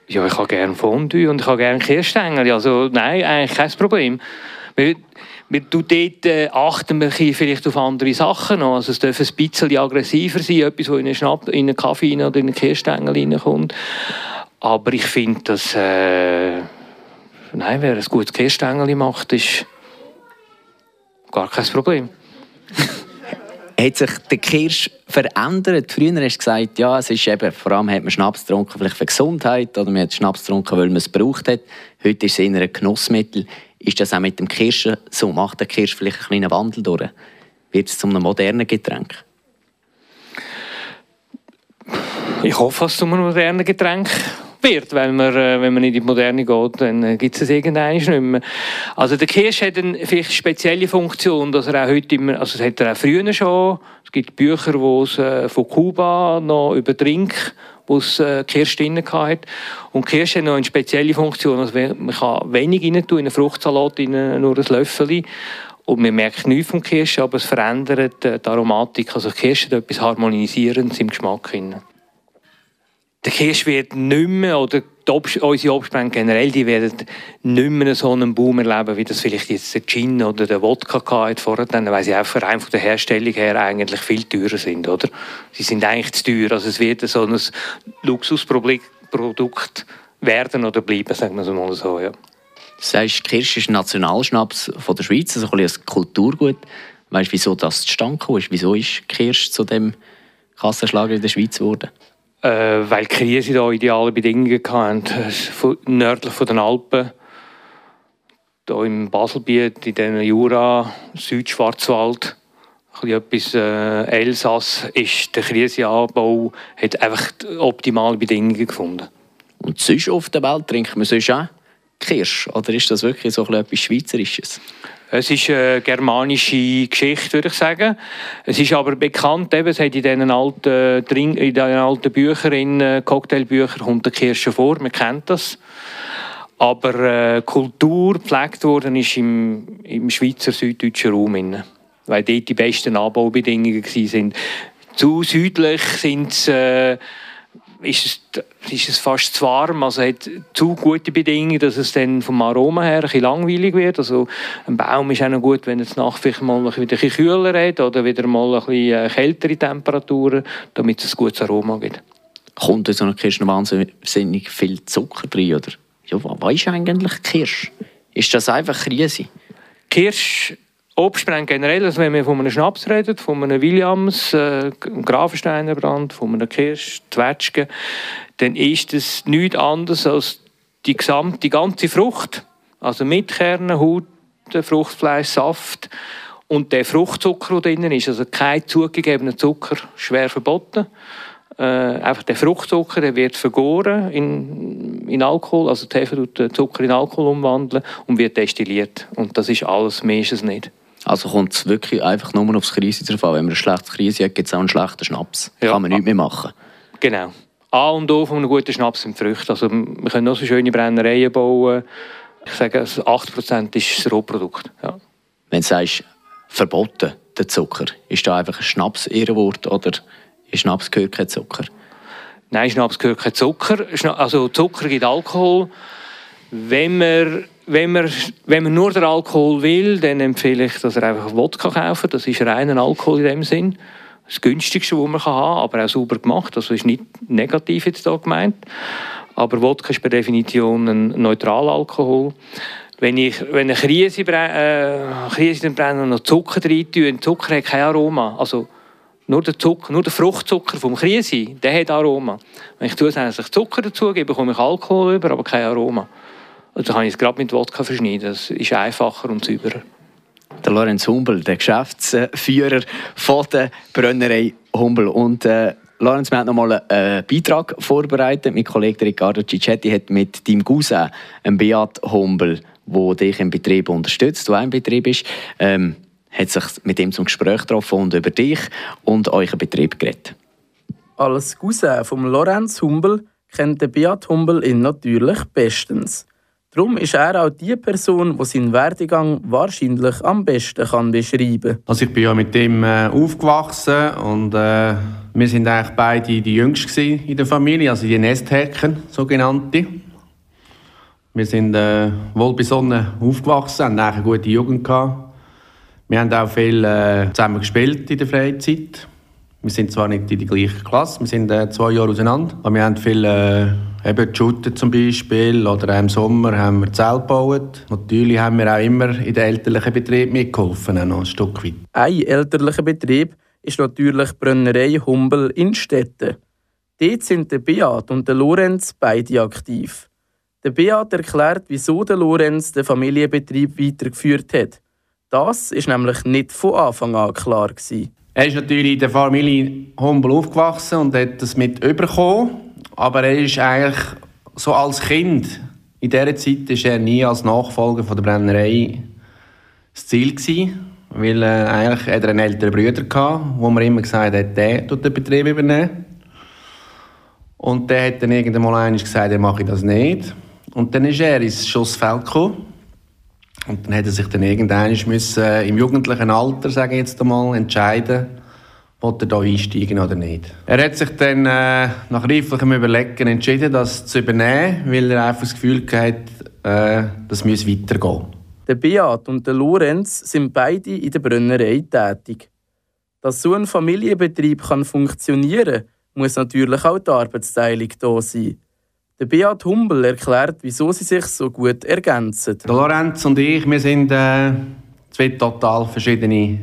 Ja, ich habe gerne Fondue und ich habe gerne Kirschstängel. Also nein, eigentlich kein Problem. Wir tun dort, äh, achten wir vielleicht auf andere Sachen noch. Also es darf ein bisschen aggressiver sein, etwas, das in einen, Schnapp, in einen Kaffee oder in einen Kirschstängel reinkommt. Aber ich finde, dass äh, nein, wer ein gutes Kirschstängel macht, ist gar kein Problem. Hat sich der Kirsch verändert? Früher hast du gesagt, ja, es ist eben, vor allem hat man Schnaps getrunken, vielleicht für Gesundheit, oder man hat Schnaps getrunken, weil man es gebraucht hat. Heute ist es eher ein Genussmittel. Ist das auch mit dem Kirschen so? Macht der Kirsch vielleicht einen kleinen Wandel durch? Wird es zu einem modernen Getränk? Ich hoffe, dass es zu einem modernen Getränk wird, weil man, äh, wenn man in die Moderne geht, dann äh, gibt es es irgendwann nicht mehr. Also der Kirsch hat eine vielleicht spezielle Funktion, dass er auch heute immer, also das hat er auch früher schon, es gibt Bücher, wo es äh, von Kuba noch über Trink wo es äh, Kirsch drin hat. Und Kirsch hat noch eine spezielle Funktion. Also man kann wenig rein tun, in einen Fruchtsalat rein, nur ein Löffel. Und man merkt nichts vom Kirsch, aber es verändert äh, die Aromatik. Also Kirsch hat etwas Harmonisierendes im Geschmack. Drin der Kirsch wird nicht mehr, oder Obst, unsere Obstbrände generell, die werden nicht mehr so einen Boom erleben, wie das vielleicht jetzt der Gin oder der Wodka hat vorher, weil sie rein von der Herstellung her eigentlich viel teurer sind, oder? Sie sind eigentlich zu teuer, also es wird so ein Luxusprodukt werden oder bleiben, sagen wir es mal so, ja. Du sagst, Kirsch ist Nationalschnaps von der Schweiz, also ein, ein Kulturgut. Weißt du, wieso das zustande ist? Wieso ist Kirsch zu dem Kassenschlager in der Schweiz geworden? Äh, weil die Krise da ideale Bedingungen hatten. Nördlich von den Alpen, hier im Baselbiet, in den Jura, Südschwarzwald, etwas äh, Elsass, ist der Krisenanbau hat einfach optimale Bedingungen gefunden. Und sonst auf der Welt trinkt man sonst auch Kirsch? Oder ist das wirklich so etwas Schweizerisches? Es ist eine germanische Geschichte, würde ich sagen. Es ist aber bekannt, eben, es hat in diesen alten, in alten Büchern, in äh, Cocktailbüchern, kommt der Kirsche vor, man kennt das. Aber äh, Kultur gepflegt worden ist im, im Schweizer süddeutschen Raum. Innen, weil dort die besten Anbaubedingungen waren. Zu südlich sind es äh, ist es, ist es fast zu warm, also hat zu gute Bedingungen, dass es dann vom Aroma her ein bisschen langweilig wird. Also ein Baum ist auch noch gut, wenn es nachts vielleicht mal wieder ein bisschen kühler hat oder wieder mal ein bisschen äh, kältere Temperaturen, damit es ein gutes Aroma gibt. Kommt in so einer Kirsche wahnsinnig viel Zucker drin, oder? Ja, was ist eigentlich Kirsch? Ist das einfach Krise? Kirsch Obstbrand generell, also wenn wir von einem Schnaps reden, von einem Williams, äh, Grafensteiner Brand, von einem Kirsch, Zwetschgen, dann ist es nichts anderes als die, gesamte, die ganze Frucht, also mit Kernen, Haut, Fruchtfleisch, Saft und der Fruchtzucker, der drin ist, also kein zugegebener Zucker, schwer verboten. Äh, einfach der Fruchtzucker der wird vergoren in, in Alkohol, also die Hefe den Zucker in Alkohol umwandeln und wird destilliert. Und das ist alles, mehr ist es nicht. Also kommt es wirklich einfach nur aufs Krise drauf an. Wenn man eine schlechte Krise hat, gibt es auch einen schlechten Schnaps. Ja. Kann man nichts mehr machen. Genau. A und O von einem guten Schnaps sind Früchte. Also wir können noch so schöne Brennereien bauen. Ich sage, 8% ist das Rohprodukt. Ja. Wenn du sagst, verboten, der Zucker, ist da einfach ein Schnaps Ehrenwort oder ist Schnaps gehört kein Zucker? Nein, Schnaps gehört kein Zucker. Also Zucker gibt Alkohol. Wenn man wenn man, wenn man nur den Alkohol will, dann empfehle ich, dass er einfach Wodka kaufen. Das ist reiner Alkohol in dem Sinn. Das günstigste, was man haben kann, aber auch sauber gemacht. Also ist nicht negativ jetzt hier gemeint. Aber Wodka ist per Definition ein neutraler Alkohol. Wenn ich wenn eine Krise, äh, Krise brenne noch Zucker rein tue, Zucker hat kein Aroma. Also nur der Zucker, nur der Fruchtzucker vom Krise, der hat Aroma. Wenn ich zusätzlich Zucker dazu gebe, bekomme ich Alkohol über, aber kein Aroma. Also kann ich es gerade mit Wodka verschneiden. Das ist einfacher und sauberer. Der Lorenz Humbel, der Geschäftsführer von der Brennerei Humbel. Und äh, Lorenz, wir haben noch mal einen Beitrag vorbereitet. Mein Kollege Riccardo Ciccetti hat mit deinem Cousin, einem Beat Humbel, der dich im Betrieb unterstützt, der auch im Betrieb ist, ähm, hat sich mit ihm zum Gespräch getroffen und über dich und euren Betrieb geredet. Als Cousin von Lorenz Humbel kennt der Beat Humbel ihn natürlich bestens. Darum ist er auch die Person, die seinen Werdegang wahrscheinlich am besten kann beschreiben kann. Also ich bin ja mit ihm äh, aufgewachsen und äh, wir sind eigentlich beide die Jüngsten in der Familie, also die Nesthacken, sogenannte. Wir sind äh, wohlbesonnen aufgewachsen, haben eine gute Jugend gehabt. Wir haben auch viel äh, zusammen gespielt in der Freizeit. Wir sind zwar nicht in der gleichen Klasse, wir sind äh, zwei Jahre auseinander, aber wir haben viel äh, Eben Shooter zum Beispiel oder im Sommer haben wir Zelt gebaut. Natürlich haben wir auch immer in den elterlichen Betrieb mitgeholfen, noch ein Stück weit. Ein elterlicher Betrieb ist natürlich die Brennerei Humbel in Städten. Dort sind der Beat und der Lorenz beide aktiv. Der Beat erklärt, wieso der Lorenz den Familienbetrieb weitergeführt hat. Das ist nämlich nicht von Anfang an klar gewesen. Er ist natürlich in der Familie Humbel aufgewachsen und hat das mit überkommen. Aber er ist eigentlich so als Kind in dieser Zeit ist er nie als Nachfolger von der Brennerei das Ziel gewesen, weil äh, eigentlich hat er einen älteren Bruder gehabt, wo man immer gesagt hat, der tut den Betrieb übernehmen. Und der hat dann irgendwann mal gesagt, er mache das nicht. Und dann ist er ins Schussfeld gekommen. Und dann hat er sich dann irgendwann müssen, äh, im jugendlichen Alter, sage ich jetzt einmal, entscheiden, ob er da einsteigen oder nicht. Er hat sich dann äh, nach reiflichem Überlegen entschieden, das zu übernehmen, weil er einfach das Gefühl hatte, äh, das müsse weitergehen. Der Beat und der Lorenz sind beide in der Brennerei tätig. Dass so ein Familienbetrieb kann funktionieren kann, muss natürlich auch die Arbeitsteilung da sein. Der Beat Humbel erklärt, wieso sie sich so gut ergänzen. Der Lorenz und ich, wir sind äh, zwei total verschiedene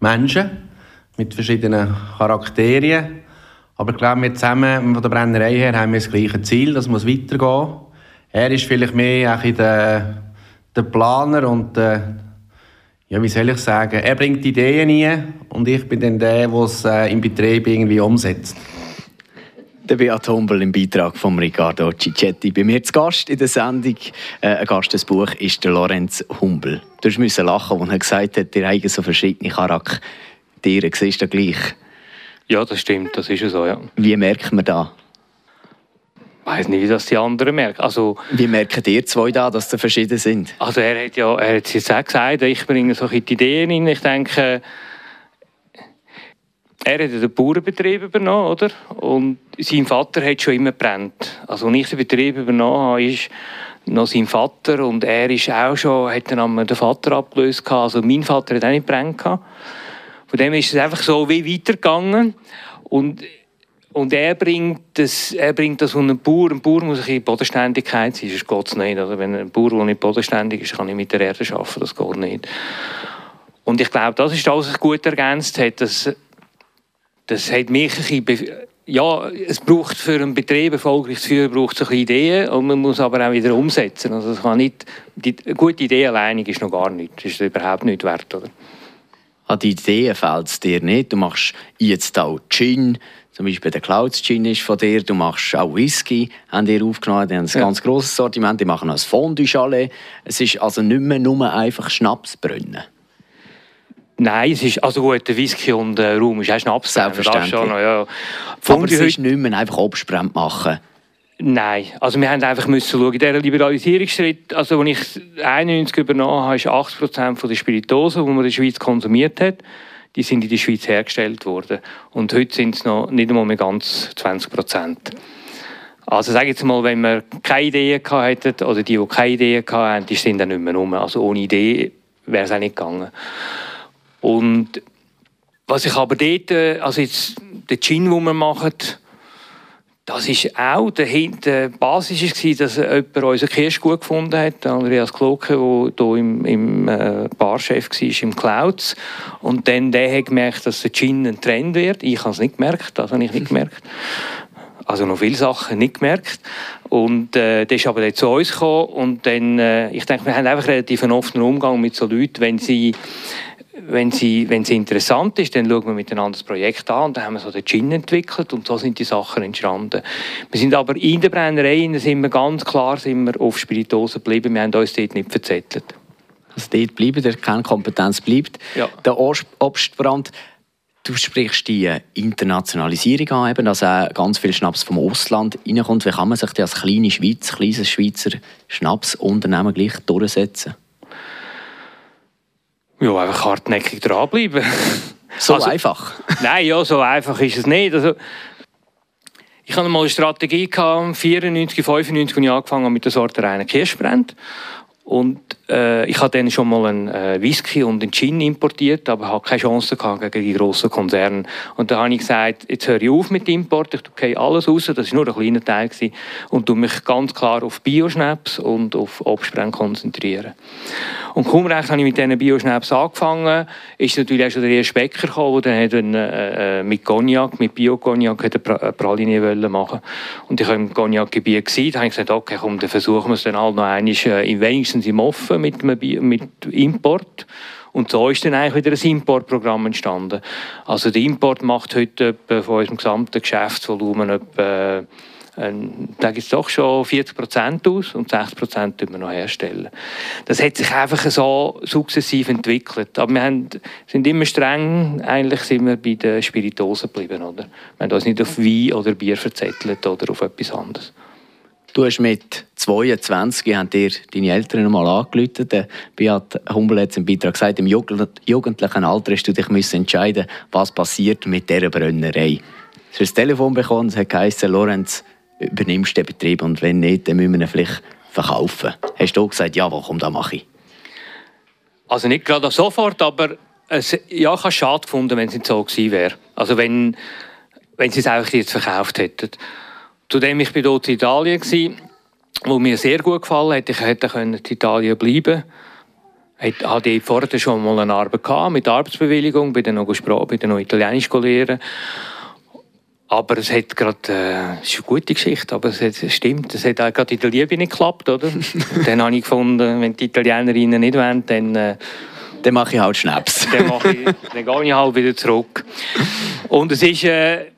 Menschen mit verschiedenen Charakteren. Aber ich glaube, wir zusammen von der Brennerei her haben wir das gleiche Ziel, das muss weitergehen. Er ist vielleicht mehr auch der, der Planer und der, ja, wie soll ich sagen, er bringt Ideen ein und ich bin dann der, der es äh, im Betrieb irgendwie umsetzt. Der Beat Humbel im Beitrag von Riccardo Ciccetti. Bei mir zu Gast in der Sendung, äh, ein Gast des Buch, ist der Lorenz Humbel. Du musst lachen, als er gesagt hat, ihr habt so verschiedene Charaktere. Siehst du gleich? Ja, das stimmt, das ist so, ja. Wie merkt man das? Ich weiß nicht, wie das die anderen merken. Also, wie merken ihr zwei da, dass sie verschieden sind? Also er hat ja er hat jetzt auch gesagt, ich bringe so die Ideen rein. Ich denke, er hat den Bauernbetrieb übernommen, oder? Und sein Vater hat schon immer brennt. Also als ich den Betrieb übernommen habe, ist noch sein Vater und er ist auch schon, hat dann den Vater abgelöst Also mein Vater hat auch nicht brennt Von dem ist es einfach so wie weitergegangen und und er bringt das, er bringt das von einem Bauer. Ein Bauer muss in Bodenständigkeit sein, sonst geht es nicht. Also wenn ein Bauer, der nicht bodenständig ist, kann nicht mit der Erde arbeiten, das geht nicht. Und ich glaube, das ist das, was sich gut ergänzt hat. Das, das hat mich ein bisschen ja, es braucht für einen Betrieb erfolgreich zu führen, braucht es Ideen und man muss aber auch wieder umsetzen. Also es kann nicht, die gute Idee allein ist noch gar nicht, das ist überhaupt nicht wert. Oder? An die Ideen fällt es dir nicht. Du machst jetzt auch Gin, zum Beispiel der Clouds Gin ist von dir, du machst auch Whisky, haben die aufgenommen, die haben ein ja. ganz grosses Sortiment, die machen auch ein Fondue Chalet. Es ist also nicht mehr nur einfach Schnapsbrunnen. Nein, es ist, also gut, der Whisky und der Rum ist auch Schnaps. Selbstverständlich. Schon, ja. Aber es ist nicht mehr einfach Obstbrand machen. Nein, also wir haben einfach müssen schauen, dieser Liberalisierungsschritt, also als ich 91 übernommen habe, ist 80 Prozent der Spiritosen, die man in der Schweiz konsumiert hat, die sind in der Schweiz hergestellt worden. Und heute sind es noch nicht einmal mehr ganz 20 Prozent. Also sage jetzt mal, wenn wir keine Idee hätten, oder die, die keine Idee hatten, die sind dann nicht mehr rum. Also ohne Idee wäre es auch nicht gegangen. Und was ich aber dort, äh, also jetzt der Gin, den wir machen, das ist auch der, der Basis war, dass jemand unseren Kirsch gut gefunden hat, Andreas Kloke, der hier im, im äh, Barchef war, im Clouds. Und dann der hat gemerkt, dass der Gin ein Trend wird. Ich habe es nicht gemerkt, das habe ich nicht gemerkt. Also noch viele Sachen nicht gemerkt. Und äh, der ist aber dann zu uns gekommen und dann, äh, ich denke, wir haben einfach relativ einen offenen Umgang mit so Leuten, wenn sie wenn sie, wenn sie interessant ist, dann schauen wir miteinander das Projekt an und dann haben wir so den Gin entwickelt und so sind die Sachen entstanden. Wir sind aber in der Brennerei sind wir ganz klar sind wir auf Spirituosen geblieben, wir haben uns dort nicht verzettelt. Also dort bleiben, der Kernkompetenz bleibt. Ja. Der Obstbrand, du sprichst die Internationalisierung an, eben, dass auch ganz viel Schnaps vom Ausland reinkommt. Wie kann man sich als kleine Schweiz, kleines Schweizer Schnapsunternehmen gleich durchsetzen? Ja, einfach hartnäckig dranbleiben. So also, einfach? nein, ja, so einfach ist es nicht. Also, ich hatte mal eine Strategie gehabt, 94, 95, als ich angefangen habe mit der Sorte reinen Kirschbrand. Und äh, ich hatte dann schon mal einen äh, Whisky und einen Gin importiert, aber hatte keine Chance gehabt gegen die grossen Konzerne. Und da habe ich gesagt, jetzt höre ich auf mit Import, ich gehe alles raus, das war nur ein kleiner Teil, gewesen, und mich ganz klar auf Bioschnaps und auf Obstbrand konzentrieren. Und kaum recht habe ich mit diesen Bio-Schnaps angefangen, ist natürlich auch schon der erste Bäcker gekommen, der dann äh, äh, mit Cognac, mit Bio-Cognac eine Praline wollen machen Und ich war im Cognac-Gebiet, da habe ich gesagt, okay, komm, dann versuchen wir es dann halt noch einmal, äh, wenigstens im Offen mit, mit Import. Und so ist dann eigentlich wieder ein Importprogramm entstanden. Also der Import macht heute von unserem gesamten Geschäftsvolumen etwa ähm, da gibt es doch schon 40 Prozent aus und 60 Prozent wir noch herstellen. Das hat sich einfach so sukzessiv entwickelt. Aber wir haben, sind immer streng, eigentlich sind wir bei den Spiritosen geblieben. Oder? Wir haben uns nicht auf Wein oder Bier verzettelt oder auf etwas anderes. Du hast mit 22 haben dir deine Eltern einmal angerufen. Der Beat Humbel hat im Beitrag gesagt, im jugendlichen Alter hast du dich müssen entscheiden, was passiert mit dieser Brennerei. Du hast ein Telefon bekommen, es hat geheißen, Lorenz, übernimmst den Betrieb und wenn nicht, dann müssen wir ihn vielleicht verkaufen. Hast du gesagt, ja, komm, da mache ich? Also nicht gerade sofort, aber es, ja, ich habe es schade gefunden, wenn es nicht so gewesen wäre. Also wenn, wenn sie es einfach jetzt verkauft hätten. Zudem, ich war dort in Italien, gewesen, wo mir sehr gut gefallen hat. Ich hätte in Italien bleiben ich hatte vorher schon mal eine Arbeit gehabt, mit Arbeitsbewilligung, bin dann noch, bin dann noch Italienisch lernen. Aber es hat gerade, äh, ist eine gute Geschichte, aber es, hat, es stimmt, es hat auch gerade in der Liebe nicht geklappt, oder? dann habe ich gefunden, wenn die Italienerinnen nicht wollen, dann... Äh, dann mache ich halt Schnaps. dann, mache ich, dann gehe ich halt wieder zurück. Und es ist... Äh,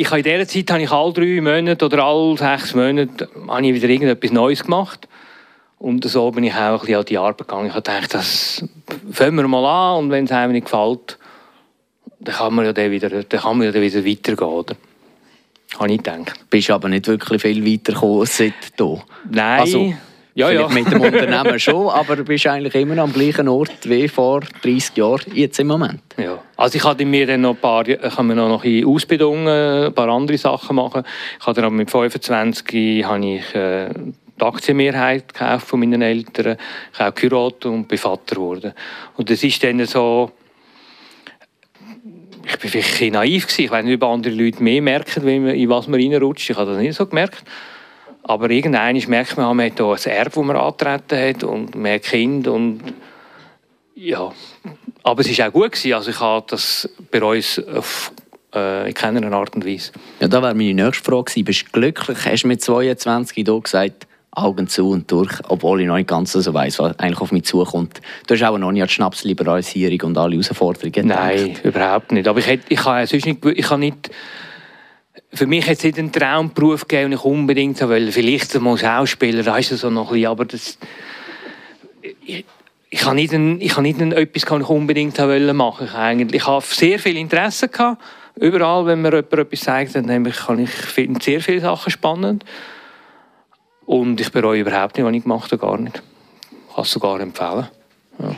ich habe in dieser Zeit habe ich alle drei Monate oder alle sechs Monate habe ich wieder irgendetwas Neues gemacht. Und so bin ich auch ein bisschen an die Arbeit gegangen. Ich habe gedacht, das fangen wir mal an und wenn es einem nicht gefällt, dann kann man ja dann wieder, dann kann man ja dann wieder weitergehen, oder? Habe ich gedacht. Du bist aber nicht wirklich viel weitergekommen seit hier. Nein. Also, ja, ja. mit dem Unternehmen schon, aber du bist eigentlich immer am gleichen Ort wie vor 30 Jahren, jetzt im Moment. Ja. Also ich habe mir dann noch ein paar, ich kann mir noch in Ausbildung äh, ein paar andere Sachen machen. Ich habe dann mit 25 habe ich äh, die Aktienmehrheit gekauft von meinen Eltern. Ich habe geheiratet und bin Vater geworden. Und das ist dann so, ich war vielleicht ein naiv gewesen. Ich weiß nicht, ob andere Leute mehr merken, in was man reinrutscht. Ich habe das nicht so gemerkt. Aber irgendwann merkt man, man hat hier ein Erbe, das man antreten hat und mehr Kind und ja. Aber es war auch gut gewesen. Also ich habe das bei uns auf äh, in keiner Art und Weise. Ja, da wäre meine nächste Frage Bist du glücklich? Hast du mit 22 hier gesagt, Augen zu und durch, obwohl ich noch nicht ganz so weiss, was eigentlich auf mich zukommt. Du hast auch noch nicht an die Schnapsliberalisierung und alle Herausforderungen Nein, überhaupt nicht. Aber ich, hätte, ich habe sonst nicht, ich habe nicht für mich hat es nicht einen Traumberuf gegeben, den ich unbedingt wollte. Vielleicht mal Schauspieler, ist es so noch ein bisschen, aber das... Ich, ich habe nicht, ein, ich habe nicht ein, etwas, das ich unbedingt wollte machen. Ich, eigentlich, ich habe sehr viel Interesse gehabt. Überall, wenn mir jemand etwas sagt, dann kann ich, ich finde sehr viele Sachen spannend. Und ich bereue überhaupt nicht, was ich gemacht habe, gar nicht. Ich kann es sogar empfehlen. Ja.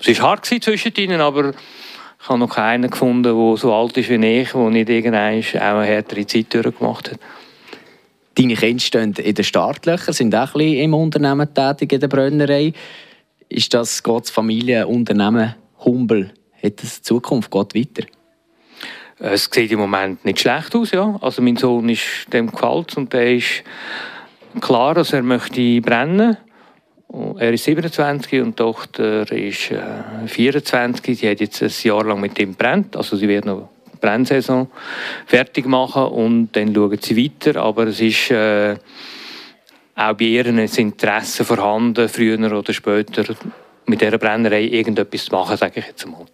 es war hart zwischen ihnen, aber ich habe noch keinen gefunden, der so alt ist wie ich, der nicht irgendwann auch eine härtere Zeit durchgemacht hat. Deine Kinder stehen in den Startlöchern, sind auch ein bisschen im Unternehmen tätig, in der Brennerei. Ist das Gottes Familienunternehmen Humbel? Hat das Zukunft? Geht weiter? Es sieht im Moment nicht schlecht aus, ja. Also mein Sohn ist dem gefällt und der ist klar, dass er möchte brennen. Er ist 27 und die Tochter ist äh, 24. Sie hat jetzt ein Jahr lang mit ihm brennt, also sie wird noch die Brennsaison fertig machen und dann schauen sie weiter. Aber es ist äh, auch bei ihr ein Interesse vorhanden, früher oder später mit dieser Brennerei irgendetwas zu machen, sage ich jetzt mal.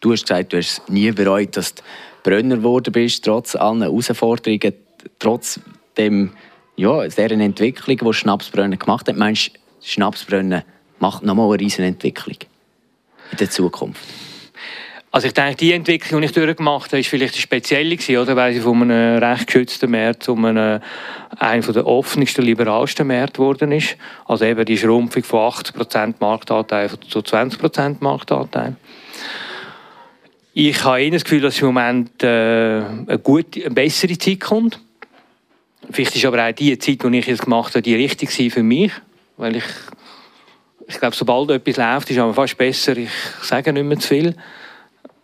Du hast gesagt, du hast nie bereut, dass du Brenner geworden bist, trotz allen Herausforderungen, trotz dem, ja, deren Entwicklung, die Schnapsbrennen gemacht hat. Meinst du, Schnapsbrennen macht nochmal eine riesen Entwicklung in der Zukunft? Also ich denke, die Entwicklung, die ich durchgemacht habe, ist vielleicht eine spezielle gewesen, oder? weil sie von einem recht geschützten Markt zu einem, einem der offensten, liberalsten Märkte geworden ist. Also eben die Schrumpfung von 80% Marktanteil zu 20% Marktanteil. Ich habe eher das Gefühl, dass im Moment äh, eine, gute, eine bessere Zeit kommt. Vielleicht ist aber auch die Zeit, die ich jetzt gemacht habe, die richtig für mich. Weil ich, ich glaube, sobald etwas läuft, ist es fast besser, ich sage nicht mehr zu viel.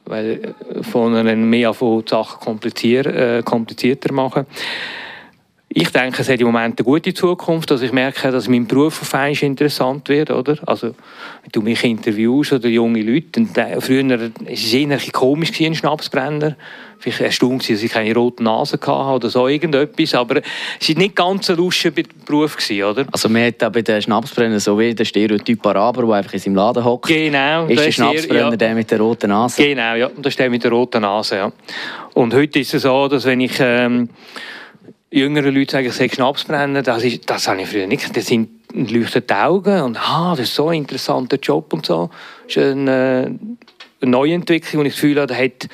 Weil äh, von einem mehr von Sachen äh, komplizierter machen. Ich denke, es hat im Moment eine gute Zukunft, dass ich merke, dass mein Beruf auf einmal interessant wird, oder? Also, wenn du mich interviewst oder junge Leute, und, äh, früher war es eher komisch gewesen, ein Schnapsbrenner. Vielleicht erstaunt dass ich keine rote Nase hatte oder so irgendetwas, aber es war nicht ganz ein lustiger Beruf, gewesen, oder? Also man hat bei den Schnapsbrenner so wie der Stereotyp Araber, der einfach in seinem Laden hockt. Genau. Ist der Schnapsbrenner ja. der mit der roten Nase? Genau, ja, das ist der mit der roten Nase, ja. Und heute ist es so, dass wenn ich... Ähm, jüngere Leute sagen, ich sei Schnapsbrenner, das, ist, das habe ich früher nicht. Das sind leuchtende Augen und ah, das ist so ein interessanter Job und so. Das ist eine, eine Neuentwicklung, und ich das Gefühl habe, hat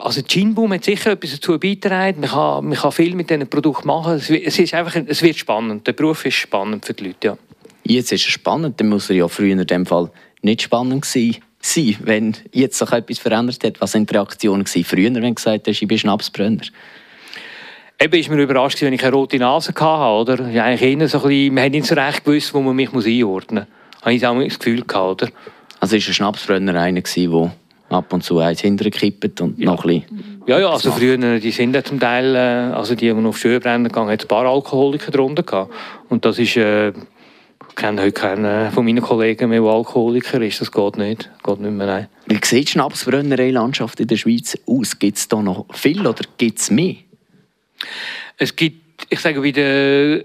also Ginboom hat sicher etwas dazu beigetragen. Man kann, man kann viel mit diesen Produkten machen. Es, ist einfach, es wird spannend. Der Beruf ist spannend für die Leute, ja. Jetzt ist es spannend, dann muss er ja früher in dem Fall nicht spannend sein, wenn jetzt sich etwas verändert hat. Was waren die Reaktionen früher, wenn du gesagt hast, ich bin Schnapsbrenner? Eben ist mir überrascht, wenn ich eine rote Nase hatte, oder? Ja, eigentlich so ein bisschen, man hat nicht so recht gewusst, wo man mich einordnen muss. Habe ich auch das Gefühl gehabt, oder? Also ist ein Schnapsbrenner einer der ab und zu eins hinterkippt und ja. noch ein bisschen... Ja, ja, also früher, die sind ja zum Teil, äh, also die, die auf Schönbrennen gegangen hat ein paar Alkoholiker drunter gehabt. Und das ist... Äh, ich kenne heute keinen von meinen Kollegen mehr, der Alkoholiker ist. Das geht nicht. Geht nicht mehr, nein. Wie sieht die Schnapsbrennerei-Landschaft in der Schweiz aus? Gibt es da noch viel oder gibt es mehr? Es gibt, ich sage wieder,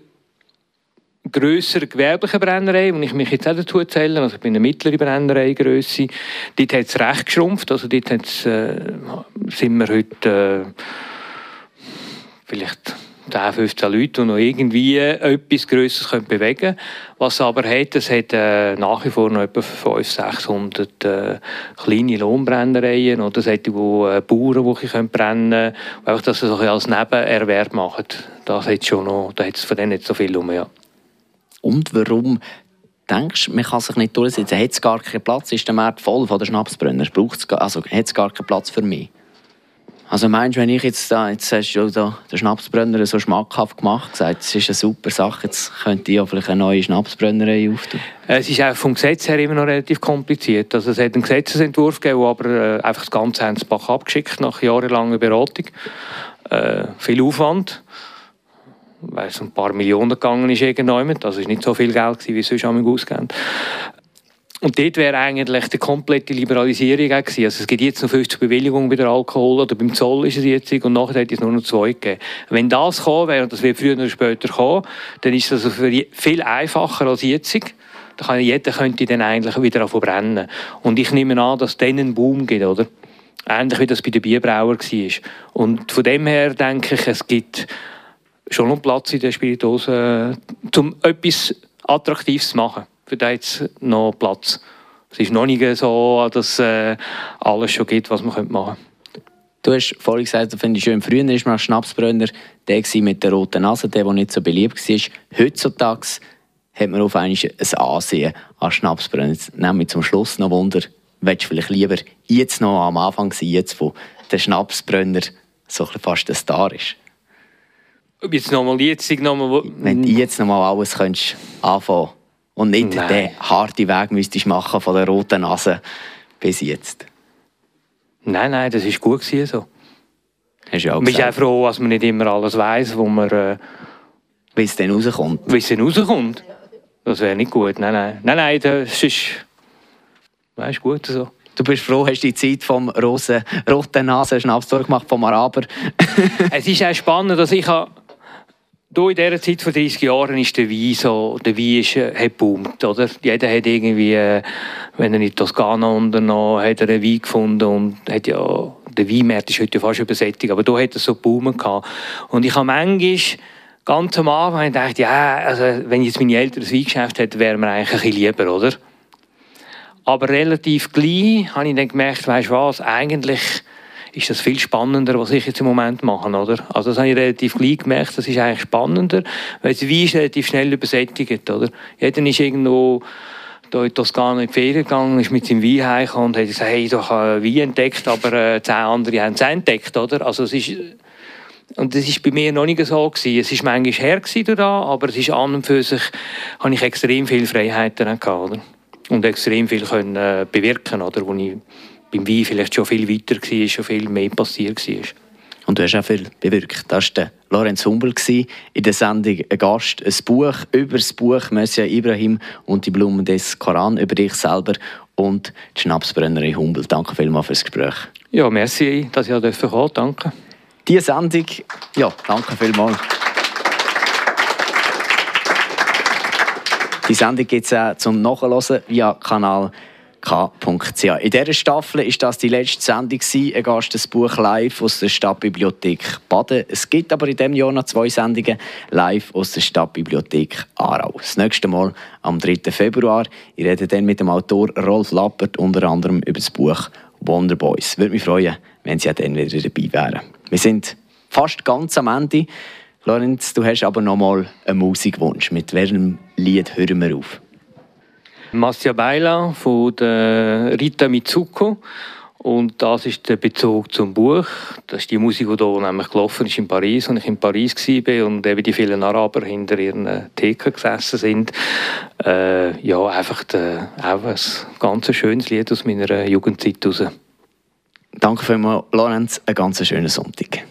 grössere gewerbliche Brennerei, und ich mich jetzt auch dazu zähle, also ich bin eine mittlere Brennerei-Grösse, dort hat es recht geschrumpft, also dort äh, sind wir heute äh, vielleicht 10, 15 Leute, die noch irgendwie etwas Grösseres bewegen können. Was aber hat, es hat äh, nach wie vor noch etwa 500, 600 äh, kleine Lohnbrennereien oder solche, wo äh, Bauern, die brennen können, einfach, dass sie so als Nebenerwerb machen. Das hat schon noch, da hat es von denen nicht so viel rum, ja. Und warum denkst du, man kann sich nicht durchsetzen? Hat es gar keinen Platz? Ist der Markt voll von den Schnapsbrenner? Braucht's, also hat es gar keinen Platz für mich? Also meinst du, wenn ich jetzt da, jetzt hast du da den Schnapsbrenner so schmackhaft gemacht, gesagt, es ist eine super Sache, jetzt könnte ich ja vielleicht eine neue Schnapsbrennerei auftun? Es ist auch vom Gesetz her immer noch relativ kompliziert. Also es hat einen Gesetzesentwurf gegeben, aber äh, einfach das Ganze haben Bach abgeschickt nach jahrelanger Beratung. Äh, viel Aufwand. Weil es ein paar Millionen gegangen ist irgendjemand. Also es nicht so viel Geld, wie es sonst ausgeben. Und dort wäre eigentlich die komplette Liberalisierung gewesen. Also es gibt jetzt noch 50 Bewilligungen bei der Alkohol oder beim Zoll ist es jetzt und nachher hätte es nur noch zwei gegeben. Wenn das gekommen wäre, und das wird früher oder später kommen, dann ist das viel einfacher als jetzt. Da kann, jeder könnte dann eigentlich wieder brennen. Und ich nehme an, dass es dann einen Boom gibt, oder? Ähnlich wie das bei den Bierbrauern war. Und von dem her denke ich, es gibt schon noch Platz in der Spirituose, um etwas Attraktives zu machen für da jetzt noch Platz. Es ist noch nicht so, dass äh, alles schon gibt, was man machen könnte. Du hast vorhin gesagt, finde ich schön, früher war man Schnapsbrenner der mit der roten Nase, der, der nicht so beliebt war. Heutzutage hat man auf einmal ein Ansehen an Schnapsbrenner. Jetzt nehme ich zum Schluss noch Wunder, willst du vielleicht lieber jetzt noch am Anfang sein, jetzt wo der Schnapsbrenner so fast ein Star ist? Jetzt nochmal, jetzt nochmal... Wenn du jetzt nochmal alles könntest anfangen und nicht Nein. den harten Weg müsstest machen von der roten Nase bis jetzt. Nein, nein, das ist gut so. Hast du auch man ist auch froh, dass man nicht immer alles weiß, wo man... Äh, wie es dann rauskommt. Wie es dann rauskommt. Das wäre nicht gut. Nein, nein. Nein, nein, das ist... Das ist gut so. Du bist froh, hast die Zeit vom roten, roten Nasen-Schnaps durchgemacht, vom Araber. es ist auch spannend, dass ich Du, in dieser Zeit vor 30 Jahren ist der Wein so, der Wein ist, äh, hat boomt, oder? Jeder hat irgendwie, äh, wenn er in Toskana unternommen hat, er einen Wein gefunden und hat ja, der Weinmarkt ist heute fast übersättigt, aber da hat er so boomen gehabt. Und ich habe manchmal, ganz am Anfang gedacht, ja, also, wenn jetzt meine Eltern ein Weingeschäft hätten, wäre mir eigentlich ein bisschen lieber, oder? Aber relativ gleich habe ich dann gemerkt, weißt du was, eigentlich, ist das viel spannender, was ich jetzt im Moment mache, oder? Also das habe ich relativ gleich gemerkt, das ist eigentlich spannender, weil es wie ist relativ schnell übersättigt, oder? Jeder ist irgendwo da in Toskana in die Ferien gegangen, ist mit seinem Wein heimgekommen und hat gesagt, hey, ich habe Wein entdeckt, aber äh, zehn andere haben es entdeckt, oder? Also es ist, und das ist bei mir noch nicht so gewesen. Es ist manchmal her da, aber es ist an und für sich, habe ich extrem viele Freiheiten gehabt, oder? Und extrem viel können äh, bewirken, oder? Wo ich beim Wein vielleicht schon viel weiter war, schon viel mehr passiert war. Und du hast auch viel bewirkt. Das war Lorenz Humbel in der Sendung «Ein Gast», ein Buch über das Buch «Monsieur Ibrahim und die Blumen des Koran» über dich selber und die Schnapsbrennerin Humbel. Danke vielmals für das Gespräch. Ja, merci, dass ich hier kommen durfte. Danke. Diese Sendung, ja, danke vielmals. Die Sendung gibt es auch zum Nachhören via Kanal k.ch. In dieser Staffel war das die letzte Sendung, ein Gast das Buch live aus der Stadtbibliothek Baden. Es gibt aber in diesem Jahr noch zwei Sendungen live aus der Stadtbibliothek Aarau. Das nächste Mal am 3. Februar. Ich rede dann mit dem Autor Rolf Lappert unter anderem über das Buch Wonder Boys. Würde mich freuen, wenn Sie dann wieder dabei wären. Wir sind fast ganz am Ende. Lorenz, du hast aber noch mal einen Musikwunsch. Mit welchem Lied hören wir auf? Massia Baila von der Rita Mitsuko. Und das ist der Bezug zum Buch. Das ist die Musik, die hier nämlich gelaufen ist in Paris, als ich in Paris war und eben die vielen Araber hinter ihren Theken gesessen sind. Äh, ja, einfach der, auch ein ganz schönes Lied aus meiner Jugendzeit heraus. Danke vielmals, Lorenz. Einen ganz schönen Sonntag.